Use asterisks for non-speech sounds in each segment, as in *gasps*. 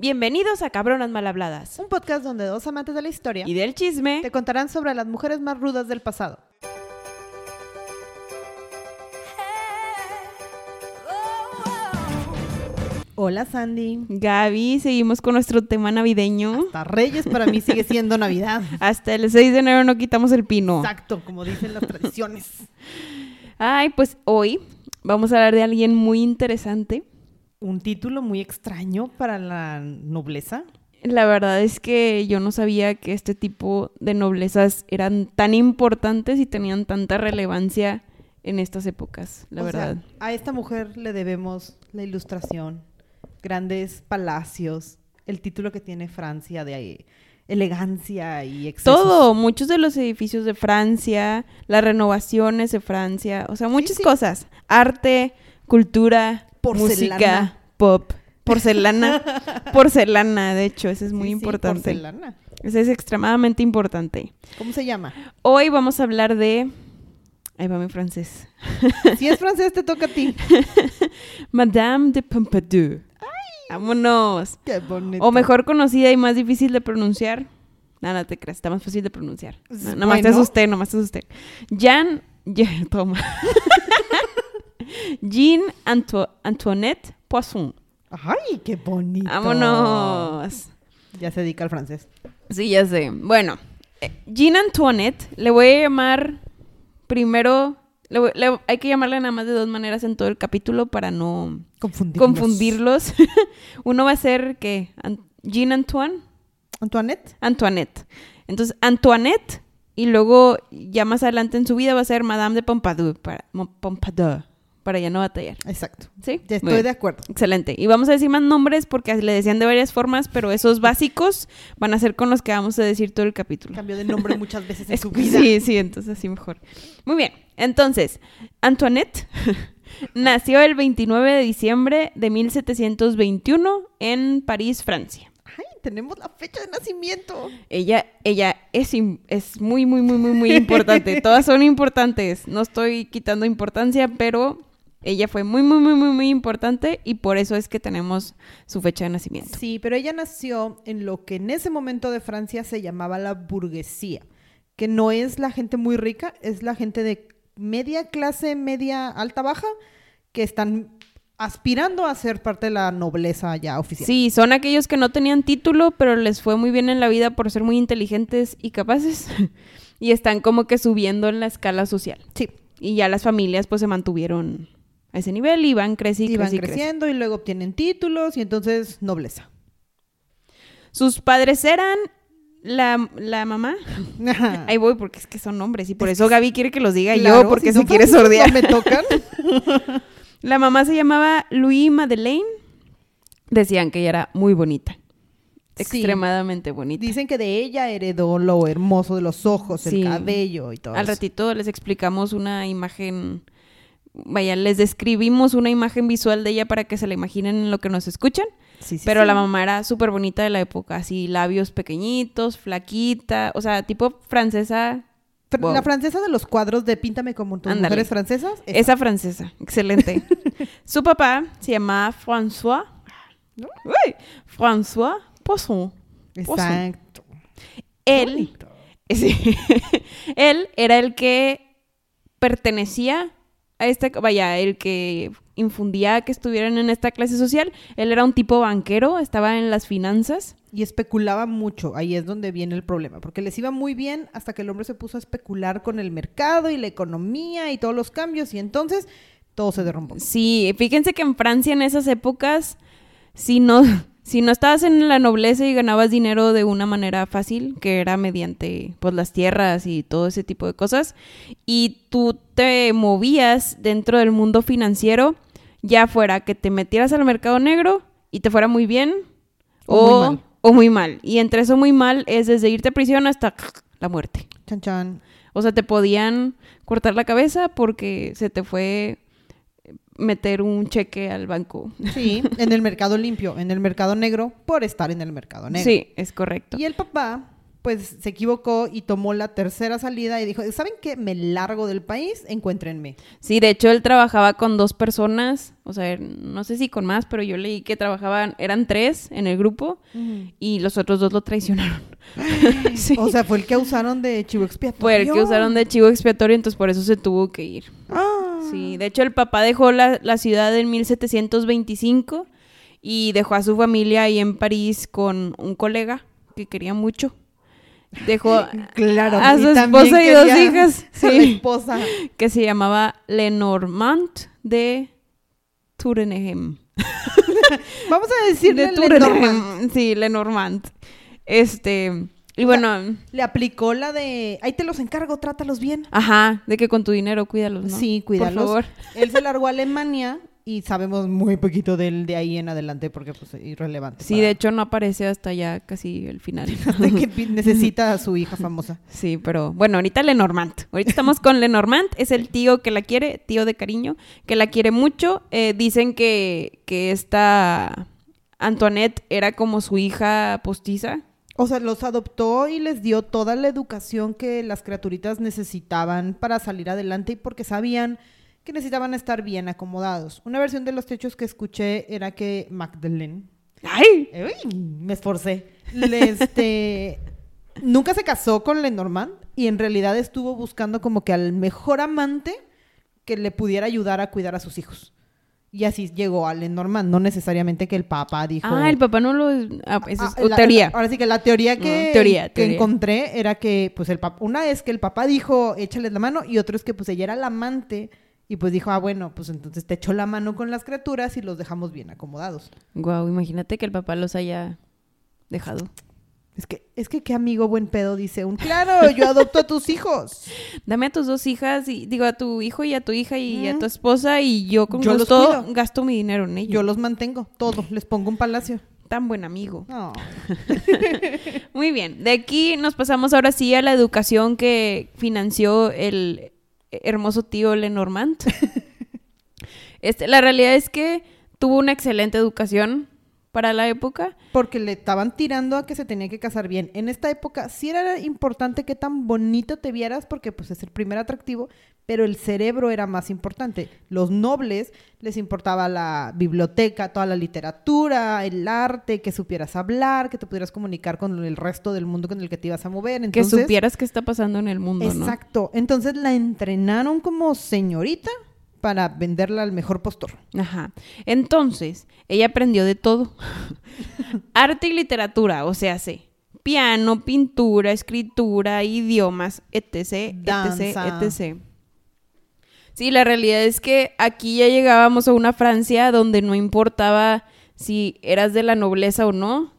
Bienvenidos a Cabronas Mal Habladas. Un podcast donde dos amantes de la historia Y del chisme. te contarán sobre las mujeres más rudas del pasado. Hola Sandy. Gaby, seguimos con nuestro tema navideño. Hasta Reyes para mí sigue siendo *laughs* Navidad. Hasta el 6 de enero no quitamos el pino. Exacto, como dicen las tradiciones. Ay, pues hoy vamos a hablar de alguien muy interesante. Un título muy extraño para la nobleza. La verdad es que yo no sabía que este tipo de noblezas eran tan importantes y tenían tanta relevancia en estas épocas, la O sea, verdad. a esta mujer le debemos la ilustración, grandes palacios, el título que tiene Francia de elegancia y excesos. Todo, muchos de los edificios de Francia, las renovaciones de Francia, o sea, muchas sí. cosas. Arte, cultura, Porcelana. música, pop, porcelana, *laughs* porcelana, de hecho, eso es muy Sí, sí, importante. porcelana. Eso es extremadamente importante. ¿Cómo se llama? Hoy vamos a hablar de... Ahí va mi francés. Si es francés, te toca a ti. *laughs* Madame de Pompadour. Vámonos. Qué bonito. O mejor conocida y más difícil de pronunciar. No, no te creas, está más fácil de pronunciar. No, nomás te asusté, nomás te asusté. Jean, toma. *laughs* Jean Anto- Antoinette Poisson. Ay, qué bonito. Vámonos. Ya se dedica al francés. Sí, ya sé. Bueno, eh, Jean Antoinette, le voy a llamar primero. le voy- le- hay que llamarle nada más de dos maneras en todo el capítulo para no confundirlos. *laughs* Uno va a ser que An- Jean Antoine, Antoinette. Antoinette. Entonces, Antoinette, y luego ya más adelante en su vida va a ser Madame de Pompadour, para, Pompadour, para ya no batallar. Exacto. ¿Sí? Ya estoy de acuerdo. Excelente. Y vamos a decir más nombres porque le decían de varias formas, pero esos básicos van a ser con los que vamos a decir todo el capítulo. Cambió de nombre muchas veces en *laughs* Es- su vida. Sí, sí, entonces así mejor. Muy bien. Entonces, Antoinette *laughs* nació el 29 de diciembre de 1721 en París, Francia. Tenemos la fecha de nacimiento. Ella, ella es, es muy, muy, muy, muy, muy importante. *laughs* Todas son importantes. No estoy quitando importancia, pero ella fue muy, muy, muy, muy, muy importante y por eso es que tenemos su fecha de nacimiento. Sí, pero ella nació en lo que en ese momento de Francia se llamaba la burguesía, que no es la gente muy rica, es la gente de media clase, media alta, baja, que están aspirando a ser parte de la nobleza ya oficial. Sí, son aquellos que no tenían título, pero les fue muy bien en la vida por ser muy inteligentes y capaces. *laughs* y están como que subiendo en la escala social. Sí, Y ya las familias pues se mantuvieron a ese nivel y van creciendo. y van creciendo y luego obtienen títulos y entonces nobleza. Sus padres eran la, la mamá. *laughs* Ahí voy porque es que son hombres y por eso Gaby quiere que los diga Claro, yo porque si quiere franceses, sordear. no me tocan. *laughs* La mamá se llamaba Louis Madeleine. Decían que ella era muy bonita. Sí. Extremadamente bonita. Dicen que de ella heredó lo hermoso de los ojos, Sí. el cabello y todo. Al eso. ratito les explicamos una imagen, vaya, les describimos una imagen visual de ella para que se la imaginen en lo que nos escuchan. Sí, sí, Pero la mamá era súper bonita de la época, así labios pequeñitos, flaquita, o sea, tipo francesa. Fr- Wow. La francesa de los cuadros de Píntame como tus Ándale. mujeres francesas. esa. Esa francesa, excelente. *laughs* Su papá se llamaba François. Uy, François Poisson. Exacto. Él. *laughs* Sí. Él era el que pertenecía a esta, vaya, el que infundía que estuvieran en esta clase social. Él era un tipo banquero, estaba en las finanzas. Y especulaba mucho. Ahí es donde viene el problema. Porque les iba muy bien hasta que el hombre se puso a especular con el mercado y la economía y todos los cambios. Y entonces todo se derrumbó. Sí, fíjense que en Francia en esas épocas, si no, *laughs* si no estabas en la nobleza y ganabas dinero de una manera fácil, que era mediante pues las tierras y todo ese tipo de cosas, y tú te movías dentro del mundo financiero, ya fuera que te metieras al mercado negro y te fuera muy bien, O o, muy mal. O muy mal. Y entre eso muy mal es desde irte a prisión hasta la muerte. Chan chan. O sea, te podían cortar la cabeza porque se te fue meter un cheque al banco. Sí, en el mercado limpio, en el mercado negro, por estar en el mercado negro. Sí, es correcto. Y el papá pues se equivocó y tomó la tercera salida y dijo, ¿saben qué? Me largo del país, encuéntrenme. Sí, de hecho él trabajaba con dos personas, o sea, no sé si con más, pero yo leí que trabajaban, eran tres en el grupo y los otros dos lo traicionaron. *laughs* Sí. O sea, fue el que usaron de chivo expiatorio. Fue el que usaron de chivo expiatorio, entonces por eso se tuvo que ir. Ah. Sí, de hecho el papá dejó la, la ciudad en 1725 y dejó a su familia ahí en París con un colega que quería mucho. Dejó Claro, a su esposa y dos hijas. *laughs* Sí. esposa. que se llamaba Lenormand de Turenegem. *laughs* Vamos a decirle De. Sí, Lenormand. Este, y bueno, Le aplicó la de, ahí te los encargo, trátalos bien. ajá, de que con tu dinero cuídalos, ¿no? Sí, cuídalos. Por favor. Él se largó a Alemania y sabemos muy poquito de él de ahí en adelante porque pues es irrelevante. Sí, de hecho no aparece hasta ya casi el final. *laughs* de que necesita a su hija *laughs* famosa. Sí, pero bueno, ahorita Lenormand. Ahorita estamos con Lenormand. Es el tío que la quiere, tío de cariño, que la quiere mucho. Eh, dicen que, que esta Antoinette era como su hija postiza. O sea, los adoptó y les dio toda la educación que las criaturitas necesitaban para salir adelante y porque sabían que necesitaban estar bien acomodados. Una versión de los techos que escuché era que Magdalene ¡Ay! Uy, me esforcé. Le, este, *laughs* nunca se casó con Lenormand y en realidad estuvo buscando como que al mejor amante que le pudiera ayudar a cuidar a sus hijos. Y así llegó a Lenormand, no necesariamente que el papá dijo... Ah, el papá no lo... Ah, eso es Ah, o la- teoría. ahora sí que la teoría que, Mm, teoría, que teoría. encontré era que, pues, el papá, una es que el papá dijo, échales la mano, y otro es que, pues, ella era la amante, y pues dijo, ah, bueno, pues entonces te echó la mano con las criaturas y los dejamos bien acomodados. Guau, imagínate que el papá los haya dejado. Es que, es que qué amigo buen pedo dice un, claro, yo adopto a tus hijos. *laughs* Dame a tus dos hijas y digo a tu hijo y a tu hija y a tu esposa y yo con Yo los gusto gasto mi dinero en ellos. Yo los mantengo, todos, les pongo un palacio. Tan buen amigo. *laughs* Muy bien. De aquí nos pasamos ahora sí a la educación que financió el hermoso tío Lenormand. *laughs* Este, la realidad es que tuvo una excelente educación para la época. Porque le estaban tirando a que se tenía que casar bien. En esta época sí era importante que tan bonito te vieras porque pues es el primer atractivo, pero el cerebro era más importante. Los nobles les importaba la biblioteca, toda la literatura, el arte, que supieras hablar, que te pudieras comunicar con el resto del mundo con el que te ibas a mover. Entonces, que supieras qué está pasando en el mundo, ¿no? Exacto. Entonces la entrenaron como señorita para venderla al mejor postor. Ajá. Entonces, ella aprendió de todo. *laughs* Arte y literatura, o sea, sé, piano, pintura, escritura, idiomas, etc, etc, etc. Sí, la realidad es que aquí ya llegábamos a una Francia donde no importaba si eras de la nobleza o no.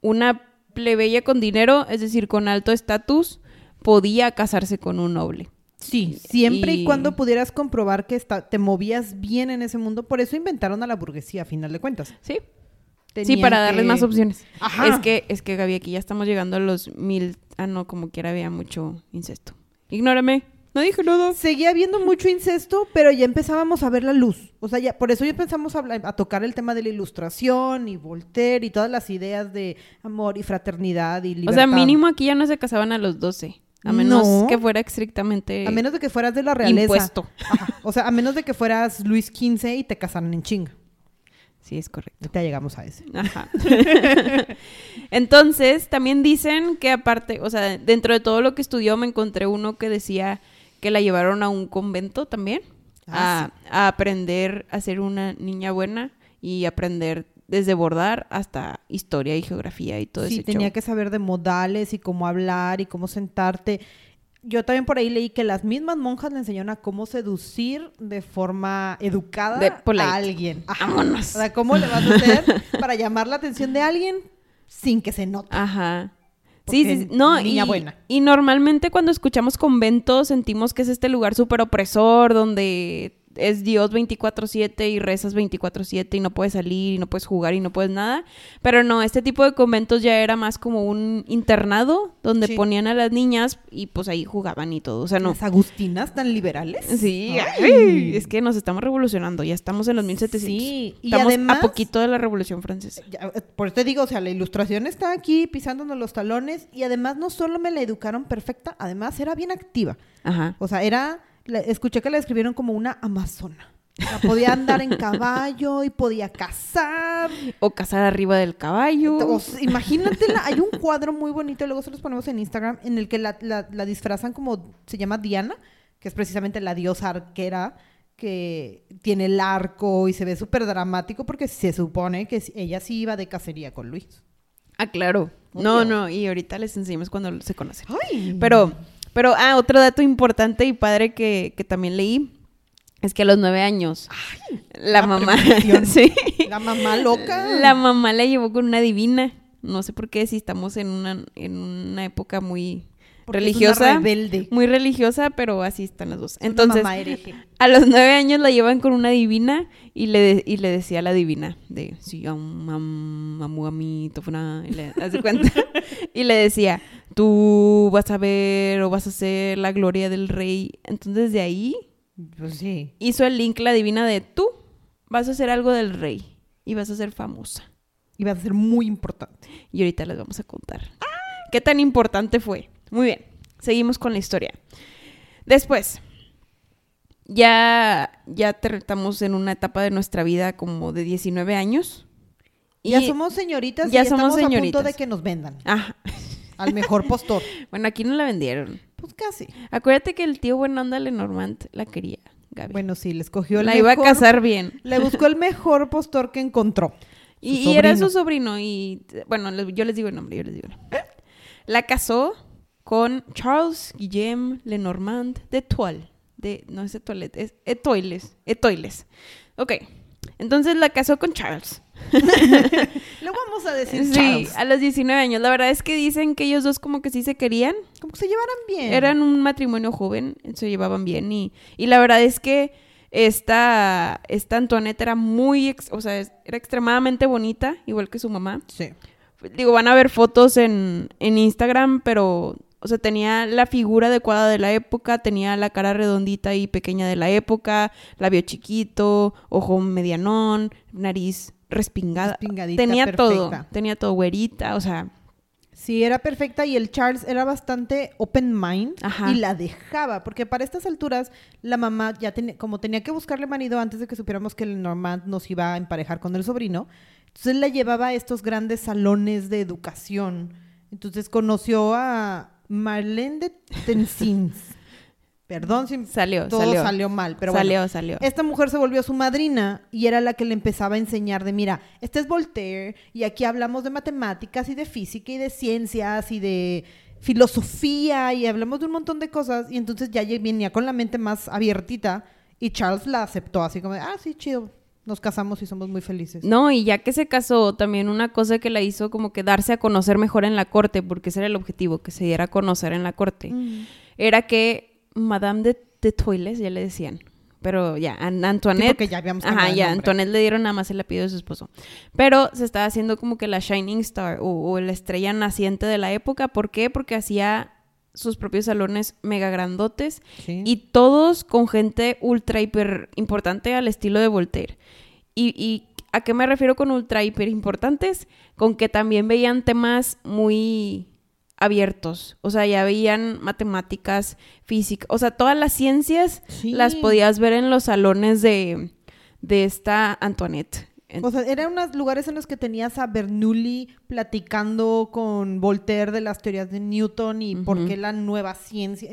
Una plebeya con dinero, es decir, con alto estatus, podía casarse con un noble. Sí, siempre y, Y- cuando pudieras comprobar que está- te movías bien en ese mundo. Por eso inventaron a la burguesía, a final de cuentas. Sí, sí, para darles más opciones. Ajá. Es que, es que Gaby, aquí ya estamos llegando a los mil. Ah, no, como quiera había mucho incesto. Ignórame. No dije nada. Seguía habiendo mucho incesto, pero ya empezábamos a ver la luz. O sea, ya, por eso ya empezamos a, hablar- a tocar el tema de la ilustración y Voltaire y todas las ideas de amor y fraternidad y O libertad. sea, mínimo aquí ya no se casaban a los 12. A menos No. que fuera estrictamente A menos de que fueras de la realeza. impuesto. Ajá. O sea, a menos de que fueras Luis XV y te casaran en chinga. Sí, es correcto. Ahorita llegamos a ese. Ajá. *laughs* Entonces, también dicen que aparte, o sea, dentro de todo lo que estudió, me encontré uno que decía que la llevaron a un convento también Ah, a, a aprender a ser una niña buena y aprender desde bordar hasta historia y geografía y todo sí, ese tenía show. que saber de modales y cómo hablar y cómo sentarte. Yo también por ahí leí que las mismas monjas le enseñaron a cómo seducir de forma educada De a alguien. Ajá. *laughs* Vámonos. O sea, cómo le vas a hacer para llamar la atención de alguien sin que se note. Ajá. Sí, sí. no, niña y, buena. y normalmente cuando escuchamos convento sentimos que es este lugar súper opresor donde es Dios 24/7 y rezas 24/7 y no puedes salir y no puedes jugar y no puedes nada. Pero no, este tipo de conventos ya era más como un internado donde Sí. ponían a las niñas y pues ahí jugaban y todo. O sea, no. Las agustinas tan liberales. Sí, Ay. es que nos estamos revolucionando, ya estamos en los 1700. Sí, y estamos además- a poquito de la Revolución Francesa. Ya, por eso te digo, o sea, la ilustración está aquí pisándonos los talones y además no solo me la educaron perfecta, además era bien activa. Ajá. O sea, era, la- escuché que la describieron como una amazona. O sea, podía andar en caballo y podía cazar. O cazar arriba del caballo. Sea, imagínatela, hay un cuadro muy bonito, luego se los ponemos en Instagram, en el que la, la- la disfrazan como, se llama Diana, que es precisamente la diosa arquera, que tiene el arco y se ve súper dramático porque se supone que ella sí iba de cacería con Luis. Ah, claro. No, no, y ahorita les enseñamos cuando se conocen. Ay. Pero, pero, ah, otro dato importante y padre que, que también leí es que a los nueve años la la mamá, *laughs* sí, La mamá loca. la mamá la llevó con una divina. No sé por qué, si estamos en una, en una época muy Porque religiosa, rebelde. muy religiosa, pero así están las dos. Es Entonces, a los nueve años la llevan con una divina y le, de- y le decía a la divina de am, amu, ami, tofuna", y le, haz de cuenta. *laughs* y le decía, tú vas a ver o vas a ser la gloria del rey. Entonces de ahí Pues sí. hizo el link la divina de tú vas a hacer algo del rey y vas a ser famosa. Iba a ser muy importante. Y ahorita les vamos a contar. ¿Qué tan importante fue? Muy bien, seguimos con la historia. Después, ya, ya te- estamos en una etapa de nuestra vida como de 19 años. ya Y- somos señoritas ya y somos estamos a señoritas. punto de que nos vendan Ajá. Al mejor postor. *laughs* Bueno, aquí no la vendieron. Pues casi. Acuérdate que el tío buena onda Lenormand la quería, Gaby. Bueno, sí, le escogió el la mejor. iba a casar bien. Le buscó el mejor postor que encontró. Y, era su sobrino. Y bueno, yo les digo el nombre, yo les digo el nombre. La casó con Charles Guillem Lenormand de Toile. De, no es Etoile, es Etoiles. Etoiles. Ok. Entonces la casó con Charles. *laughs* *laughs* Le vamos a decir Sí, a los 19 años. La verdad es que dicen que ellos dos como que sí se querían. Como que se llevaran bien. Eran un matrimonio joven, se llevaban bien y, y la verdad es que esta, esta Antoinette era muy, ex- o sea, era extremadamente bonita, igual que su mamá. Sí. Digo, van a ver fotos en, en Instagram, pero, o sea, tenía la figura adecuada de la época, tenía la cara redondita y pequeña de la época, labio chiquito, ojo medianón, nariz respingada. Respingadita, tenía todo, perfecta. tenía todo güerita, o sea, Sí, era perfecta y el Charles era bastante open mind Ajá. y la dejaba, porque para estas alturas la mamá ya tenía, como tenía que buscarle marido antes de que supiéramos que el Normand nos iba a emparejar con el sobrino, entonces la llevaba a estos grandes salones de educación. Entonces conoció a Marlene de Tensins. *laughs* Perdón si salió, todo salió. salió mal, pero bueno. salió, salió. Esta mujer se volvió su madrina y era la que le empezaba a enseñar de, mira, este es Voltaire y aquí hablamos de matemáticas y de física y de ciencias y de filosofía y hablamos de un montón de cosas y entonces ya venía con la mente más abiertita y Charles la aceptó así como, de, ah, sí, chido, nos casamos y somos muy felices. No, y ya que se casó, también una cosa que la hizo como que darse a conocer mejor en la corte, porque ese era el objetivo, que se diera a conocer en la corte, Mm. era que Madame de, de Toiles, ya le decían, pero ya, Sí, Antoinette, porque ya habíamos ajá, ya. Antoinette le dieron nada más el apellido de su esposo, pero se estaba haciendo como que la Shining Star o, o la estrella naciente de la época, ¿por qué? Porque hacía sus propios salones mega grandotes Sí. y todos con gente ultra hiper importante al estilo de Voltaire. Y, y a qué me refiero con ultra hiper importantes? Con que también veían temas muy abiertos. O sea, ya veían matemáticas, física, o sea, todas las ciencias Sí. las podías ver en los salones de, de esta Antoinette. O sea, eran unos lugares en los que tenías a Bernoulli platicando con Voltaire de las teorías de Newton y por qué la nueva ciencia.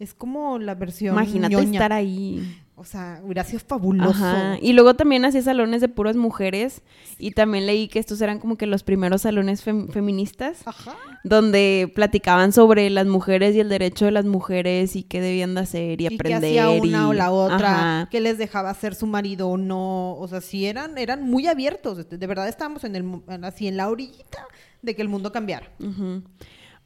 Es como la versión. Imagínate ñoña. estar ahí. O sea, hubiera sido fabuloso. Ajá. Y luego también hacía salones de puras mujeres. Y también leí que estos eran como que los primeros salones fem- feministas. Ajá. donde platicaban sobre las mujeres y el derecho de las mujeres y qué debían de hacer y, Y que aprender. hacía una y- o la otra, Ajá. que les dejaba ser su marido o no. O sea, sí eran, eran muy abiertos. De verdad estábamos en el, así en la orillita de que el mundo cambiara.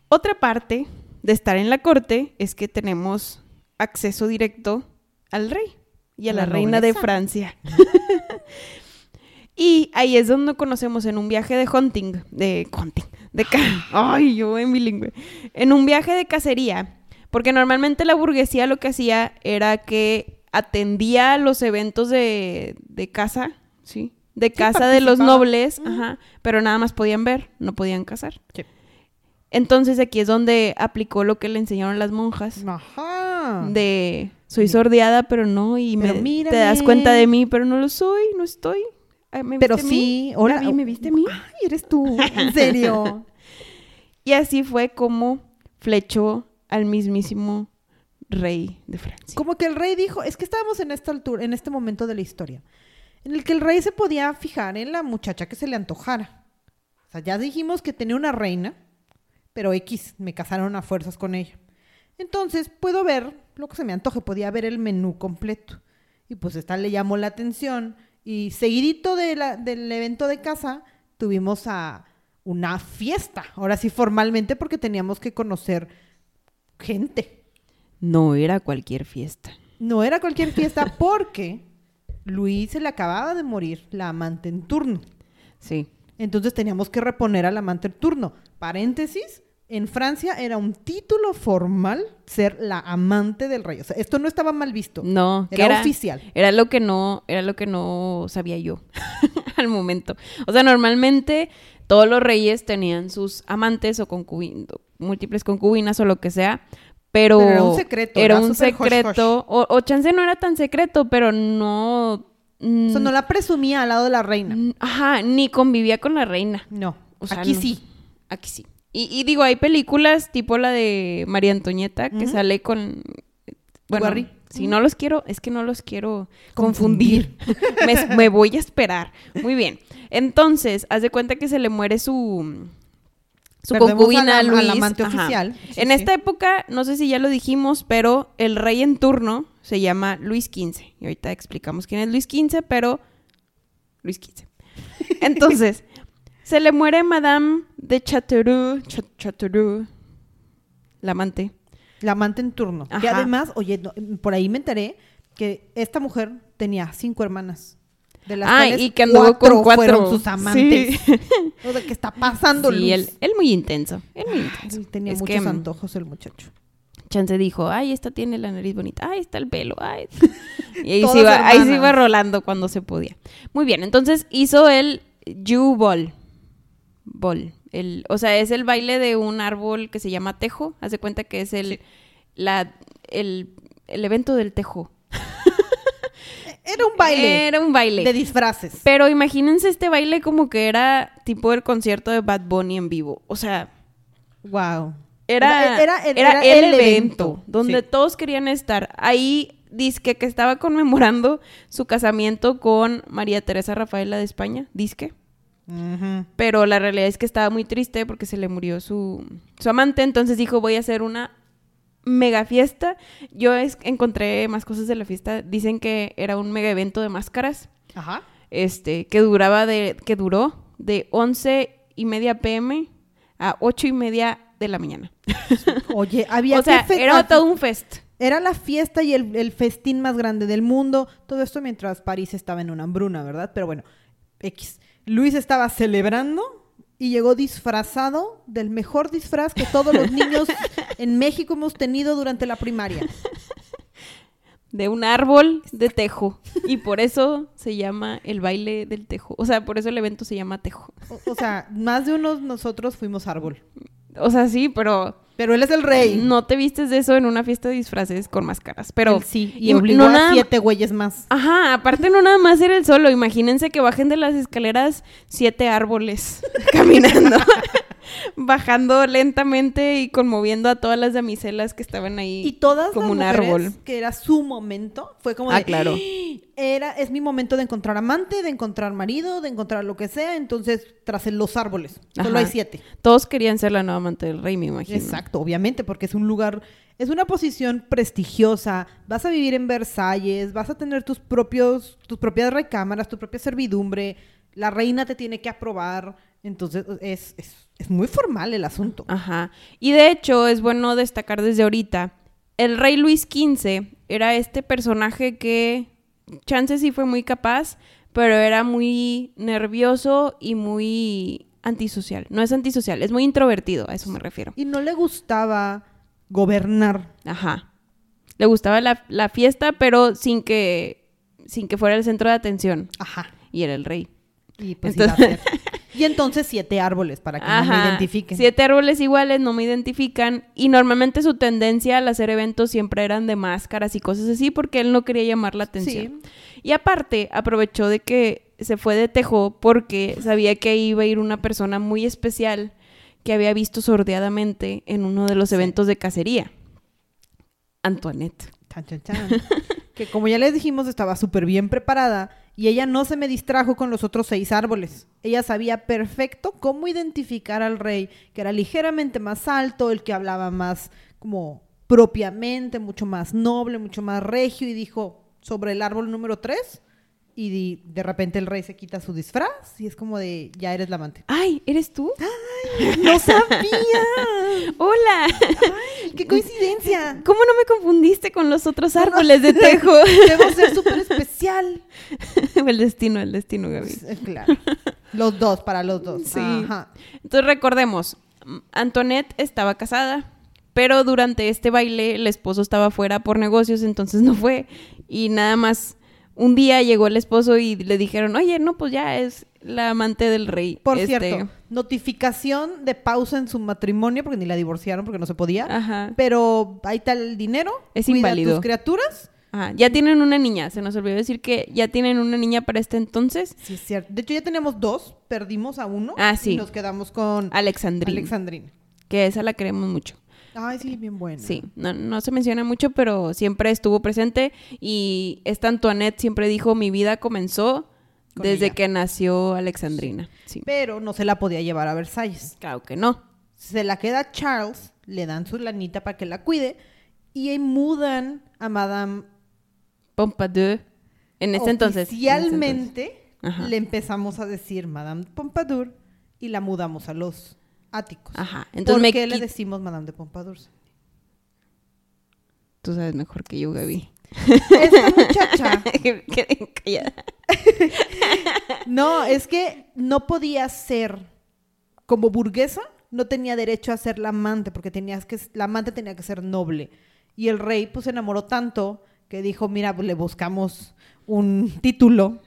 Otra parte de estar en la corte es que tenemos acceso directo al rey y a la, La reina de. Francia. *laughs* y ahí es donde conocemos en un viaje de hunting, de hunting, de *gasps* ay, yo en bilingüe, en un viaje de cacería, porque normalmente la burguesía lo que hacía era que atendía los eventos de, de caza, ¿sí? De caza de los nobles, Mm. ajá, pero nada más podían ver, no podían cazar. Sí. Entonces aquí es donde aplicó lo que le enseñaron las monjas Ajá. de soy sordeada, pero no, y Pero me, mírame. te das cuenta de mí, pero no lo soy, no estoy. Ay, ¿me Pero viste a mí? sí, hola. Gaby, ¿me viste a mí? Ay, eres tú, en serio. *laughs* Y así fue como flechó al mismísimo rey de Francia. Como que el rey dijo, es que estábamos en esta altura, en este momento de la historia, en el que el rey se podía fijar en la muchacha que se le antojara. O sea, ya dijimos que tenía una reina, pero X, me casaron a fuerzas con ella. Entonces, puedo ver lo que se me antoje, podía ver el menú completo. Y pues esta le llamó la atención. Y seguidito de la- del evento de casa, tuvimos a una fiesta. Ahora sí, formalmente, porque teníamos que conocer gente. No era cualquier fiesta. No era cualquier fiesta *laughs* porque Luis se le acababa de morir la amante en turno. Sí. Entonces teníamos que reponer al amante en turno. Paréntesis, en Francia era un título formal ser la amante del rey. O sea, esto no estaba mal visto. No, Era era, oficial. Era lo que no, era lo que no sabía yo *laughs* al momento. O sea, normalmente todos los reyes tenían sus amantes o concubin- múltiples concubinas o lo que sea, pero, Pero era un secreto, Era era un hush, secreto. O, o chance no era tan secreto, pero no. mm, O sea, no la presumía al lado de la reina. Ajá, ni convivía con la reina. No. O sea, Aquí no. sí. Aquí sí. Y, y digo, hay películas tipo la de María Antonieta que Ujú. sale con. Bueno, si no los quiero, es que no los quiero confundir. *laughs* me, me *laughs* voy a esperar. Muy bien. Entonces, haz de cuenta que se le muere su. Su Perdemos concubina al- al Luis. amante Ajá. oficial. Sí, en sí. esta época, no sé si ya lo dijimos, pero el rey en turno se llama Luis XV. Y ahorita explicamos quién es Luis XV, pero Luis XV. *laughs* Entonces, se le muere Madame de Chateauroux, Cha- Chateauroux, la amante. La amante en turno. Y además, oye, no, por ahí me enteré que esta mujer tenía cinco hermanas. De las Ah, y que anduvo cuatro con cuatro. fueron sus amantes. Sí. *laughs* O sea, ¿qué está pasando, Sí, él, él muy intenso. Él muy Ay, intenso. él tenía Es muchos que, mm, antojos el muchacho. Chance dijo, ay, esta tiene la nariz bonita, ay, está el pelo, ay. *laughs* Y ahí se, iba, ahí se iba rolando cuando se podía. Muy bien, entonces hizo el Jew Ball. Ball. El, o sea, es el baile de un árbol que se llama tejo. Haz de cuenta que es el, la, el, el evento del tejo. *laughs* Era un baile Era un baile. de disfraces. Pero imagínense este baile como que era tipo el concierto de Bad Bunny en vivo. O sea, Wow. era, Era- era, era- era el, el evento, evento, donde sí. todos querían estar. Ahí disque que estaba conmemorando su casamiento con María Teresa Rafaela de España, disque. Pero la realidad es que estaba muy triste porque se le murió su, su amante. Entonces dijo, voy a hacer una mega fiesta. Yo es- encontré más cosas de la fiesta. Dicen que era un mega evento de máscaras. Ajá. Este, que duraba de, que duró de 11 y media pm a 8 y media de la mañana. *laughs* Oye, había *laughs* o sea, era todo un fest. Era la fiesta y el, el festín más grande del mundo. Todo esto mientras París estaba en una hambruna, ¿verdad? Pero bueno, X. Luis estaba celebrando y llegó disfrazado del mejor disfraz que todos los niños *laughs* en México hemos tenido durante la primaria. De un árbol de tejo. Y por eso se llama el baile del tejo. O sea, por eso el evento se llama tejo. O, o sea, más de unos nosotros fuimos árbol. O sea, sí, pero Pero él es el rey. no te vistes de eso en una fiesta de disfraces con máscaras. Pero Él sí, y y obligó no a siete güeyes más. Ajá, aparte no nada más era el solo. Imagínense que bajen de las escaleras siete árboles *laughs* caminando. Bajando lentamente y conmoviendo a todas las damiselas que estaban ahí. Y todas como las un mujeres, árbol. que era su momento, fue como Ah, de, claro. Era, es mi momento de encontrar amante, de encontrar marido, de encontrar lo que sea, entonces tras los árboles. Solo hay siete. Todos querían ser la nueva amante del rey, me imagino. Exacto, obviamente, porque es un lugar, es una posición prestigiosa. Vas a vivir en Versalles, vas a tener tus propios, tus propias recámaras, tu propia servidumbre. La reina te tiene que aprobar. Entonces es, es, es muy formal el asunto. Ajá. Y de hecho, es bueno destacar desde ahorita, el rey Luis XV era este personaje que chances sí fue muy capaz, pero era muy nervioso y muy antisocial. No es antisocial, es muy introvertido, a eso me refiero. Y no le gustaba gobernar. Ajá. Le gustaba la, la fiesta, pero sin que, sin que fuera el centro de atención. Ajá. Y era el rey. Y pues Entonces- iba a ser. Y entonces siete árboles para que no me identifiquen. Siete árboles iguales no me identifican. Y normalmente su tendencia al hacer eventos siempre eran de máscaras y cosas así porque él no quería llamar la atención. Y aparte, aprovechó de que se fue de Tejo porque sabía que iba a ir una persona muy especial que había visto sordeadamente en uno de los eventos de cacería. Antoinette. Chan, chan, chan. que como ya les dijimos, estaba súper bien preparada y ella no se me distrajo con los otros seis árboles. Ella sabía perfecto cómo identificar al rey, que era ligeramente más alto, el que hablaba más como propiamente, mucho más noble, mucho más regio, y dijo sobre el árbol número tres. Y de repente el rey se quita su disfraz y es como de, ya eres la amante. ¡Ay! ¿Eres tú? ¡No sabía! *laughs* ¡Hola! ¡Ay, ¡Qué coincidencia! ¿Cómo no me confundiste con los otros árboles de Tejo? *laughs* Debo ser súper especial. *laughs* el destino, el destino, Gaby. Eh, Claro. Los dos, para los dos. Sí. Ajá. Entonces recordemos, Antoinette estaba casada, pero durante este baile el esposo estaba fuera por negocios, entonces no fue. Y nada más un día llegó el esposo y le dijeron, oye, no, pues ya es la amante del rey. Por Este, cierto, notificación de pausa en su matrimonio, porque ni la divorciaron porque no se podía. Ajá. Pero ahí está el dinero. Es cuida inválido. tus criaturas. Ajá, Ya tienen una niña, se nos olvidó decir que ya tienen una niña para este entonces, Sí, es cierto. De hecho, ya tenemos dos. Perdimos a uno. Ah, sí. Y nos quedamos con Alexandrina, Alexandrina. que esa la queremos mucho. Ay, sí, bien buena. Sí, no, no se menciona mucho, pero siempre estuvo presente y esta Antoinette siempre dijo, mi vida comenzó Con desde ella. que nació Alexandrina. Sí. Pero no se la podía llevar a Versalles. Claro que no. Se la queda Charles, le dan su lanita para que la cuide y ahí mudan a Madame Pompadour. En ese entonces. en ese entonces. Oficialmente le empezamos a decir Madame Pompadour y la mudamos a los áticos. Ajá. ¿Por Entonces me qué le decimos Madame de Pompadour? Tú sabes mejor que yo, Gaby. Esta muchacha, *laughs* *laughs* no, es que no podía ser como burguesa, no tenía derecho a ser la amante, porque tenías que, la amante tenía que ser noble. Y el rey pues se enamoró tanto que dijo, mira, pues, le buscamos un título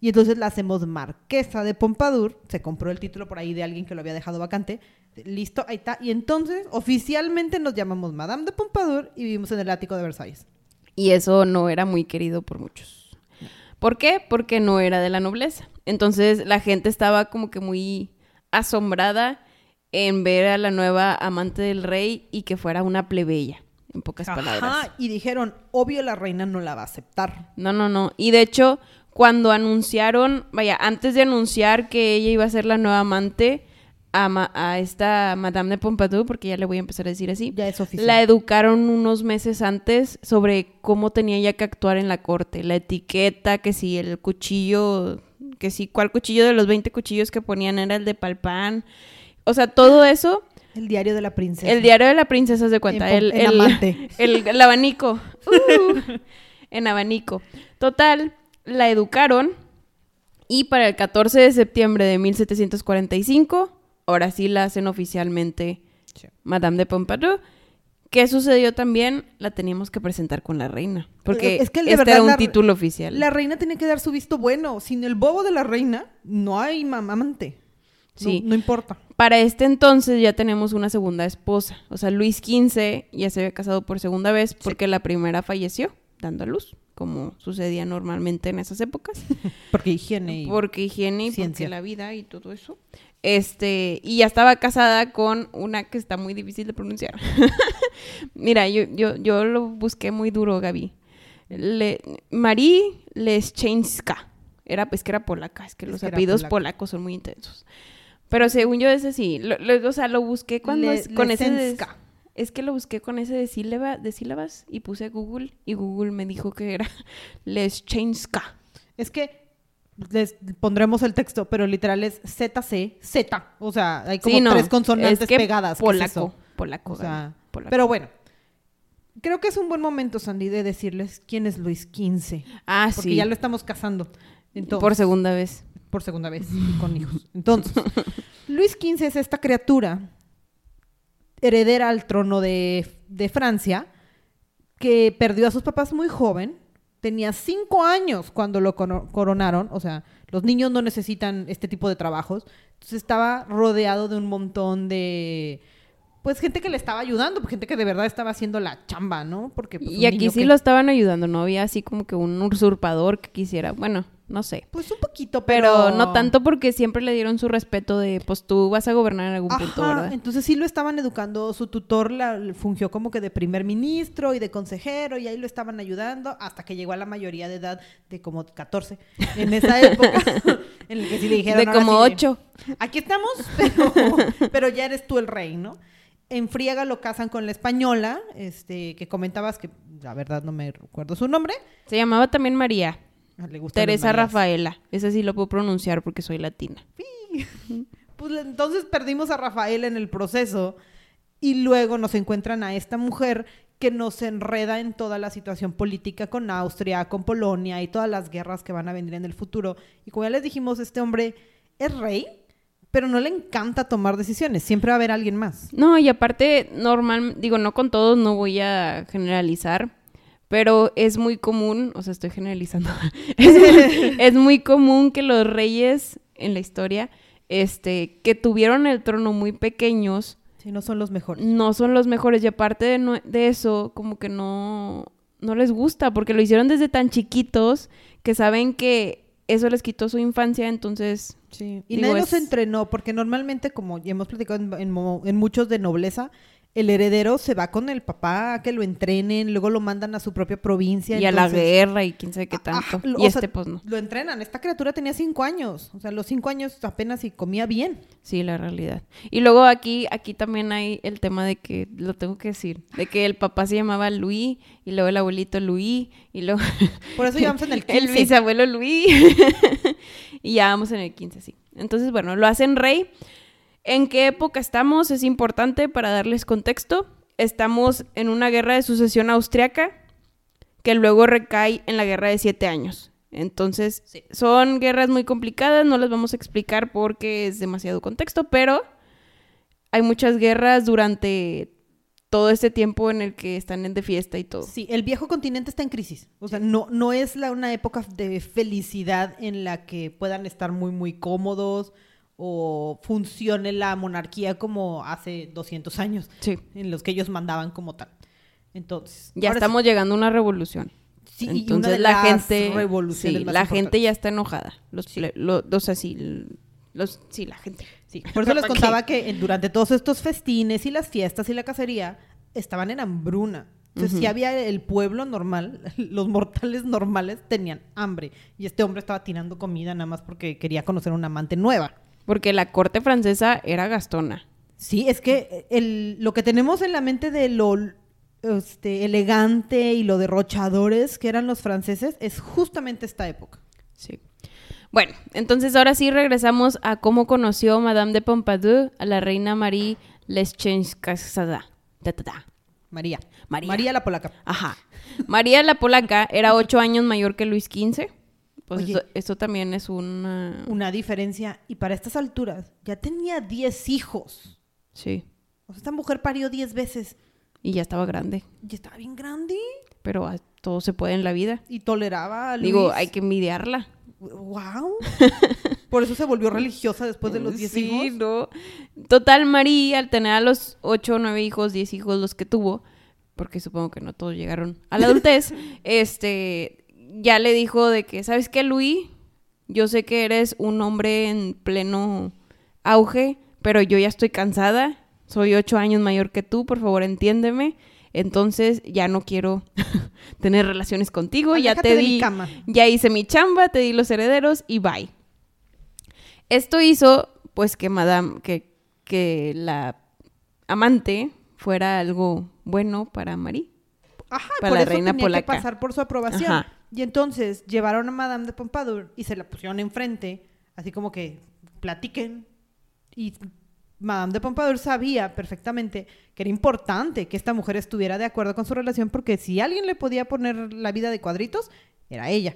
y entonces la hacemos marquesa de Pompadour. Se compró el título por ahí de alguien que lo había dejado vacante. Listo, ahí está. Y entonces oficialmente nos llamamos Madame de Pompadour y vivimos en el ático de Versalles. Y eso no era muy querido por muchos. ¿Por qué? Porque no era de la nobleza. Entonces la gente estaba como que muy asombrada en ver a la nueva amante del rey y que fuera una plebeya, en pocas palabras. Ajá, y dijeron, obvio la reina no la va a aceptar. No, no, no. Y de hecho, cuando anunciaron, vaya, antes de anunciar que ella iba a ser la nueva amante a, ma- a esta Madame de Pompadour, porque ya le voy a empezar a decir así, Ya es oficial. la educaron unos meses antes sobre cómo tenía ella que actuar en la corte, la etiqueta, que si el cuchillo, que si cuál cuchillo de los 20 cuchillos que ponían era el de Palpán. O sea, todo eso, El diario de la princesa. el diario de la princesa se cuenta, En el, en el- amante. *laughs* el- el abanico. *laughs* Uh, en abanico. Total, la educaron y para el 14 de septiembre de 1745, ahora sí la hacen oficialmente Sí. Madame de Pompadour. ¿Qué sucedió también? La teníamos que presentar con la reina. Porque Es que de este verdad era un la- título oficial. La reina tiene que dar su visto bueno. Sin el bobo de la reina, no hay mamante. No- Sí. No, importa. Para este entonces ya tenemos una segunda esposa. O sea, Luis XV ya se había casado por segunda vez porque la primera falleció dando a luz, como sucedía normalmente en esas épocas. *laughs* Porque higiene y... Porque higiene y porque Ciencia. la vida y todo eso. Este, y ya estaba casada con una que está muy difícil de pronunciar. *laughs* Mira, yo, yo, yo lo busqué muy duro, Gaby. Le, Marie Leschenska. Era, pues que era polaca, es que los apellidos polacos son muy intensos. Pero según yo ese sí, lo- lo- o sea, lo busqué cuando Le- es- con ese Lesenska. Es que lo busqué con ese de, sílaba, de sílabas y puse Google y Google me dijo que era *laughs* Leschenska. Es que les pondremos el texto, pero literal es ZC, Z. O sea, hay como Sí, no, tres consonantes es que pegadas. ¿Qué es Polaco, polaco, O sea, polaco. Pero bueno, Creo que es un buen momento, Sandy, de decirles quién es Luis XV. Ah, Porque sí. ya lo estamos casando. Entonces, Por segunda vez. por segunda vez y con hijos. Entonces, *laughs* Luis XV es esta criatura heredera al trono de, de Francia que perdió a sus papás muy joven. Tenía cinco años cuando lo coro- coronaron. O sea, los niños no necesitan este tipo de trabajos. Entonces estaba rodeado de un montón de... Pues gente que le estaba ayudando, pues, gente que de verdad estaba haciendo la chamba, ¿no? Porque pues, Y aquí sí que- lo estaban ayudando, no había así como que un usurpador que quisiera, bueno, no sé. Pues un poquito, pero... Pero no tanto porque siempre le dieron su respeto de, pues tú vas a gobernar en algún punto, ¿verdad? entonces sí lo estaban educando, su tutor la, fungió como que de primer ministro y de consejero y ahí lo estaban ayudando hasta que llegó a la mayoría de edad de como 14 en esa *laughs* época *laughs* en el que sí le dijeron De "Ahora como sí, ocho. aquí estamos, *laughs* pero, pero ya eres tú el rey, ¿no? En Friega lo casan con la española, este, que comentabas que la verdad no me recuerdo su nombre. Se llamaba también María. Ah, le Teresa. Rafaela. Ese sí lo puedo pronunciar porque soy latina. *laughs* Pues entonces perdimos a Rafael en el proceso y luego nos encuentran a esta mujer que nos enreda en toda la situación política con Austria, con Polonia y todas las guerras que van a venir en el futuro. Y como ya les dijimos, este hombre es rey, pero no le encanta tomar decisiones. Siempre va a haber alguien más. No, y aparte, normal, digo, no con todos, no voy a generalizar, pero es muy común, o sea, estoy generalizando, *laughs* es, muy, es muy común que los reyes en la historia, este, que tuvieron el trono muy pequeños, Si no son los mejores. no son los mejores, y aparte de, no- de eso, como que no, no les gusta, porque lo hicieron desde tan chiquitos que saben que eso les quitó su infancia, entonces... Sí. Y Digo, nadie los es- entrenó, porque normalmente, como ya hemos platicado en, en en muchos de nobleza, el heredero se va con el papá a que lo entrenen, luego lo mandan a su propia provincia. Y a la guerra y quién sabe qué Ajá, tanto. lo- y este sea, pues no. Lo entrenan. Esta criatura tenía cinco años. O sea, los cinco años apenas y comía bien. Sí, la realidad. Y luego aquí, aquí también hay el tema de que, lo tengo que decir, de que el papá se llamaba Luis, y luego el abuelito Luis, y luego Por eso llevamos en el *laughs* el 15. bisabuelo Luis, *laughs* y ya vamos en el 15, sí. Entonces, bueno, lo hacen rey. ¿En qué época estamos? Es importante para darles contexto. Estamos en una guerra de sucesión austriaca que luego recae en la guerra de siete años. Entonces, son guerras muy complicadas, no las vamos a explicar porque es demasiado contexto, pero hay muchas guerras durante todo este tiempo en el que están en de fiesta y todo. Sí, el viejo continente está en crisis. O sea, no, no es la, una época de felicidad en la que puedan estar muy, muy cómodos o funcione la monarquía como hace 200 años, Sí. en los que ellos mandaban como tal. Entonces, Ya estamos llegando a una revolución. sí, y Entonces una de la las gente, revoluciones sí, más la gente ya está enojada. Los, Sí. ple- lo- los así, los, sí, la gente. Sí, por eso les contaba que durante todos estos festines y las fiestas y la cacería estaban en hambruna. Entonces, si había el pueblo normal, *laughs* los mortales normales tenían hambre. Y este hombre estaba tirando comida nada más porque quería conocer una amante nueva. Porque la corte francesa era gastona. Sí, es que el, lo que tenemos en la mente de lo este, elegante y lo derrochadores que eran los franceses es justamente esta época. Sí. Bueno, entonces ahora sí regresamos a cómo conoció Madame de Pompadour a la reina Marie Leschenskasada. María. María. María la polaca. Ajá. María la polaca era ocho años mayor que Luis XV. Pues Oye. esto, esto también es una... Una diferencia. Y para estas alturas ya tenía 10 hijos. Sí. O sea, esta mujer parió 10 veces. Y ya estaba grande. Y estaba bien grande. Pero ah, todo se puede en la vida. Y toleraba a Luis. Digo, hay que envidiarla. ¡Wow! Por eso se volvió religiosa después de los 10 sí, hijos. no. Total, María, al tener a los ocho, nueve hijos, diez hijos los que tuvo, porque supongo que no todos llegaron a la adultez, *laughs* este, ya le dijo de que, ¿sabes qué, Luis? Yo sé que eres un hombre en pleno auge, pero yo ya estoy cansada. Soy ocho años mayor que tú, por favor, entiéndeme. Entonces ya no quiero *laughs* tener relaciones contigo. ya te di, cama. ya hice mi chamba, te di los herederos y bye. Esto hizo, pues, que Madame, que, que la amante fuera algo bueno para Marie. Ajá, Para por la eso reina tenía polaca. que pasar por su aprobación. Ajá. Y entonces llevaron a Madame de Pompadour y se la pusieron enfrente, así como que platiquen. Y Madame de Pompadour sabía perfectamente que era importante que esta mujer estuviera de acuerdo con su relación porque si alguien le podía poner la vida de cuadritos, era ella.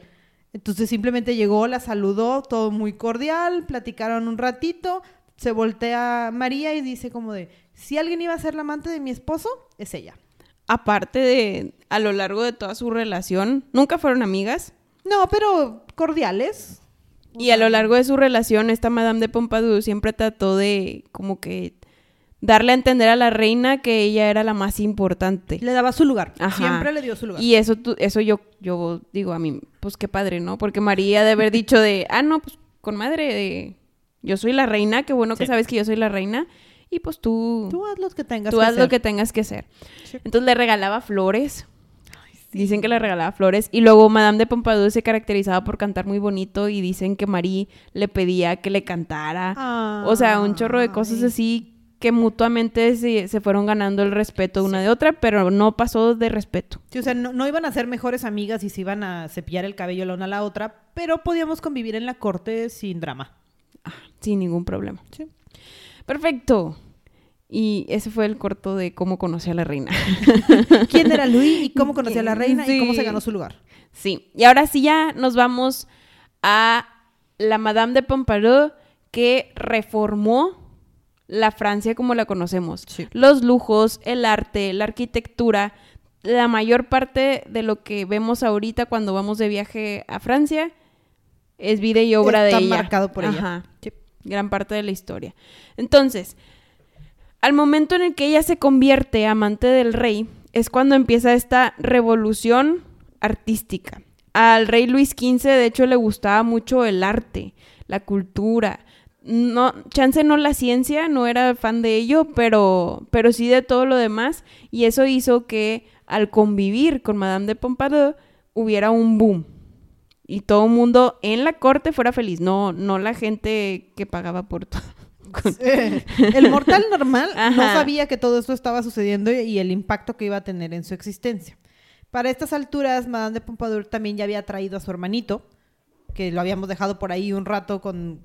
Entonces simplemente llegó, la saludó, todo muy cordial, platicaron un ratito, se voltea María y dice como de, si alguien iba a ser la amante de mi esposo, es ella. Aparte de, a lo largo de toda su relación, nunca fueron amigas. No, pero cordiales. Y a lo largo de su relación, esta Madame de Pompadour siempre trató de como que darle a entender a la reina que ella era la más importante. Le daba su lugar. Ajá. Siempre le dio su lugar. Y eso, tú- eso yo, yo digo a mí, pues qué padre, ¿no? Porque María de haber dicho de, ah, no, pues con madre, de, yo soy la reina, qué bueno que sabes que yo soy la reina. Y pues tú, Tú haz lo que tengas tú que haz lo que tengas que hacer. Sí. Entonces le regalaba flores. Dicen que le regalaba flores. Y luego Madame de Pompadour se caracterizaba por cantar muy bonito y dicen que Marie le pedía que le cantara. O sea, un chorro de cosas Ay. así que mutuamente se, se fueron ganando el respeto una de otra, pero no pasó de respeto. Sí, o sea, no, no iban a ser mejores amigas y se iban a cepillar el cabello la una a la otra, pero podíamos convivir en la corte sin drama. Sin ningún problema. Sí. Perfecto. Y ese fue el corto de cómo conocí a la reina. *laughs* ¿Quién era Luis y cómo conoció a la reina y cómo se ganó su lugar? Sí. Y ahora sí ya nos vamos a la Madame de Pompadour que reformó la Francia como la conocemos. Sí. Los lujos, el arte, la arquitectura, la mayor parte de lo que vemos ahorita cuando vamos de viaje a Francia es vida y obra Está de ella. marcado por ella. Ajá. Sí. Gran parte de la historia. Entonces, al momento en el que ella se convierte amante del rey, es cuando empieza esta revolución artística. Al rey Luis XV, de hecho, le gustaba mucho el arte, la cultura. No, chance no la ciencia, no era fan de ello, pero, pero sí de todo lo demás. Y eso hizo que al convivir con Madame de Pompadour hubiera un boom. Y todo el mundo en la corte fuera feliz, no, no la gente que pagaba por todo. *laughs* El mortal normal no sabía que todo esto estaba sucediendo y el impacto que iba a tener en su existencia. Para estas alturas, Madame de Pompadour también ya había traído a su hermanito, que lo habíamos dejado por ahí un rato con...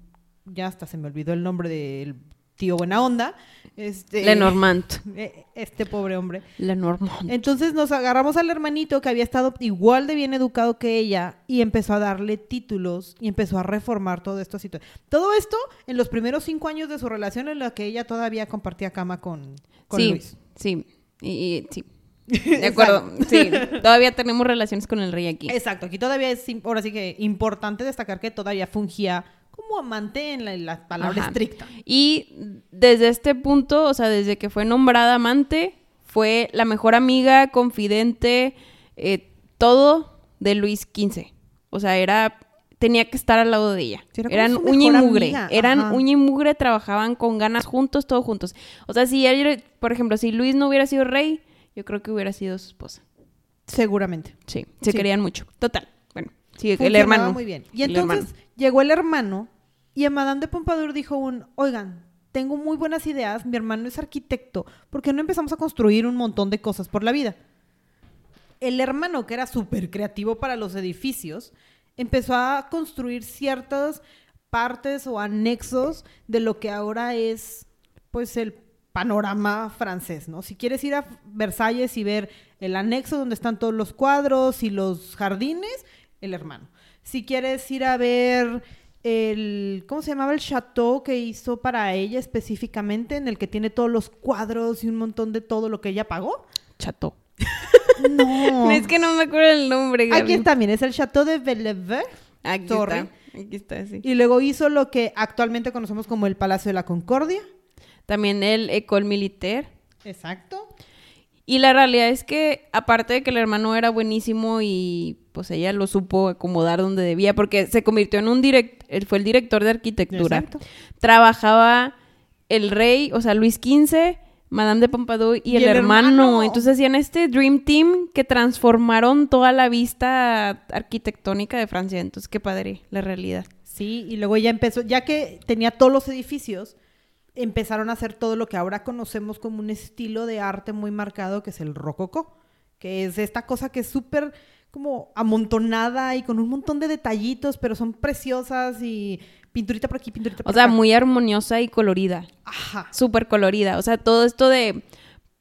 Ya hasta se me olvidó el nombre del tío buena onda. Este, Lenormand. *laughs* eh, Este pobre hombre. Lenormand. Entonces nos agarramos al hermanito que había estado igual de bien educado que ella y empezó a darle títulos y empezó a reformar todo esto. Todo esto en los primeros cinco años de su relación en la que ella todavía compartía cama con, con sí, Luis. sí, y, y- sí. *laughs* De acuerdo, sí. *laughs* Todavía tenemos relaciones con el rey aquí. Exacto, aquí todavía es ahora sí que importante destacar que todavía fungía como amante en la, la palabra Ajá. estricta. Y desde este punto, o sea, desde que fue nombrada amante, fue la mejor amiga, confidente, eh, todo de Luis XV. O sea, era tenía que estar al lado de ella. Sí, era Eran uña y mugre. amiga, Eran ajá. uña y mugre, trabajaban con ganas juntos, todos juntos. O sea, si ella- por ejemplo, si Luis no hubiera sido rey, yo creo que hubiera sido su esposa. Seguramente. Sí, se Sí. querían mucho. Total. Bueno, sí, el hermano. muy bien. Y entonces hermano. llegó el hermano y a Madame de Pompadour dijo un, oigan, tengo muy buenas ideas, mi hermano es arquitecto, ¿por qué no empezamos a construir un montón de cosas por la vida? El hermano, que era súper creativo para los edificios, empezó a construir ciertas partes o anexos de lo que ahora es, pues, el panorama francés, ¿no? Si quieres ir a Versalles y ver el anexo donde están todos los cuadros y los jardines, el hermano. Si quieres ir a ver el, ¿cómo se llamaba? El chateau que hizo para ella específicamente, en el que tiene todos los cuadros y un montón de todo lo que ella pagó. Chato. *laughs* No. *laughs* Es que no me acuerdo el nombre, Gaby. Aquí miren, es el chateau de Bellevue. Aquí Sorry. está. Aquí está, sí. Y luego hizo lo que actualmente conocemos como el Palacio de la Concordia. También el École Militaire. Exacto. Y la realidad es que, aparte de que el hermano era buenísimo y pues ella lo supo acomodar donde debía, porque se convirtió en un direct, él fue el director de arquitectura. Exacto. Trabajaba el rey, o sea, Luis XV, Madame de Pompadour y, el, el hermano. hermano. Entonces hacían este Dream Team que transformaron toda la vista arquitectónica de Francia. Entonces, qué padre, la realidad. Sí, y luego ella empezó, ya que tenía todos los edificios, empezaron a hacer todo lo que ahora conocemos como un estilo de arte muy marcado, que es el rococó, que es esta cosa que es súper como amontonada y con un montón de detallitos, pero son preciosas y pinturita por aquí, pinturita por O sea, muy armoniosa y colorida. Ajá. Súper colorida. O sea, todo esto de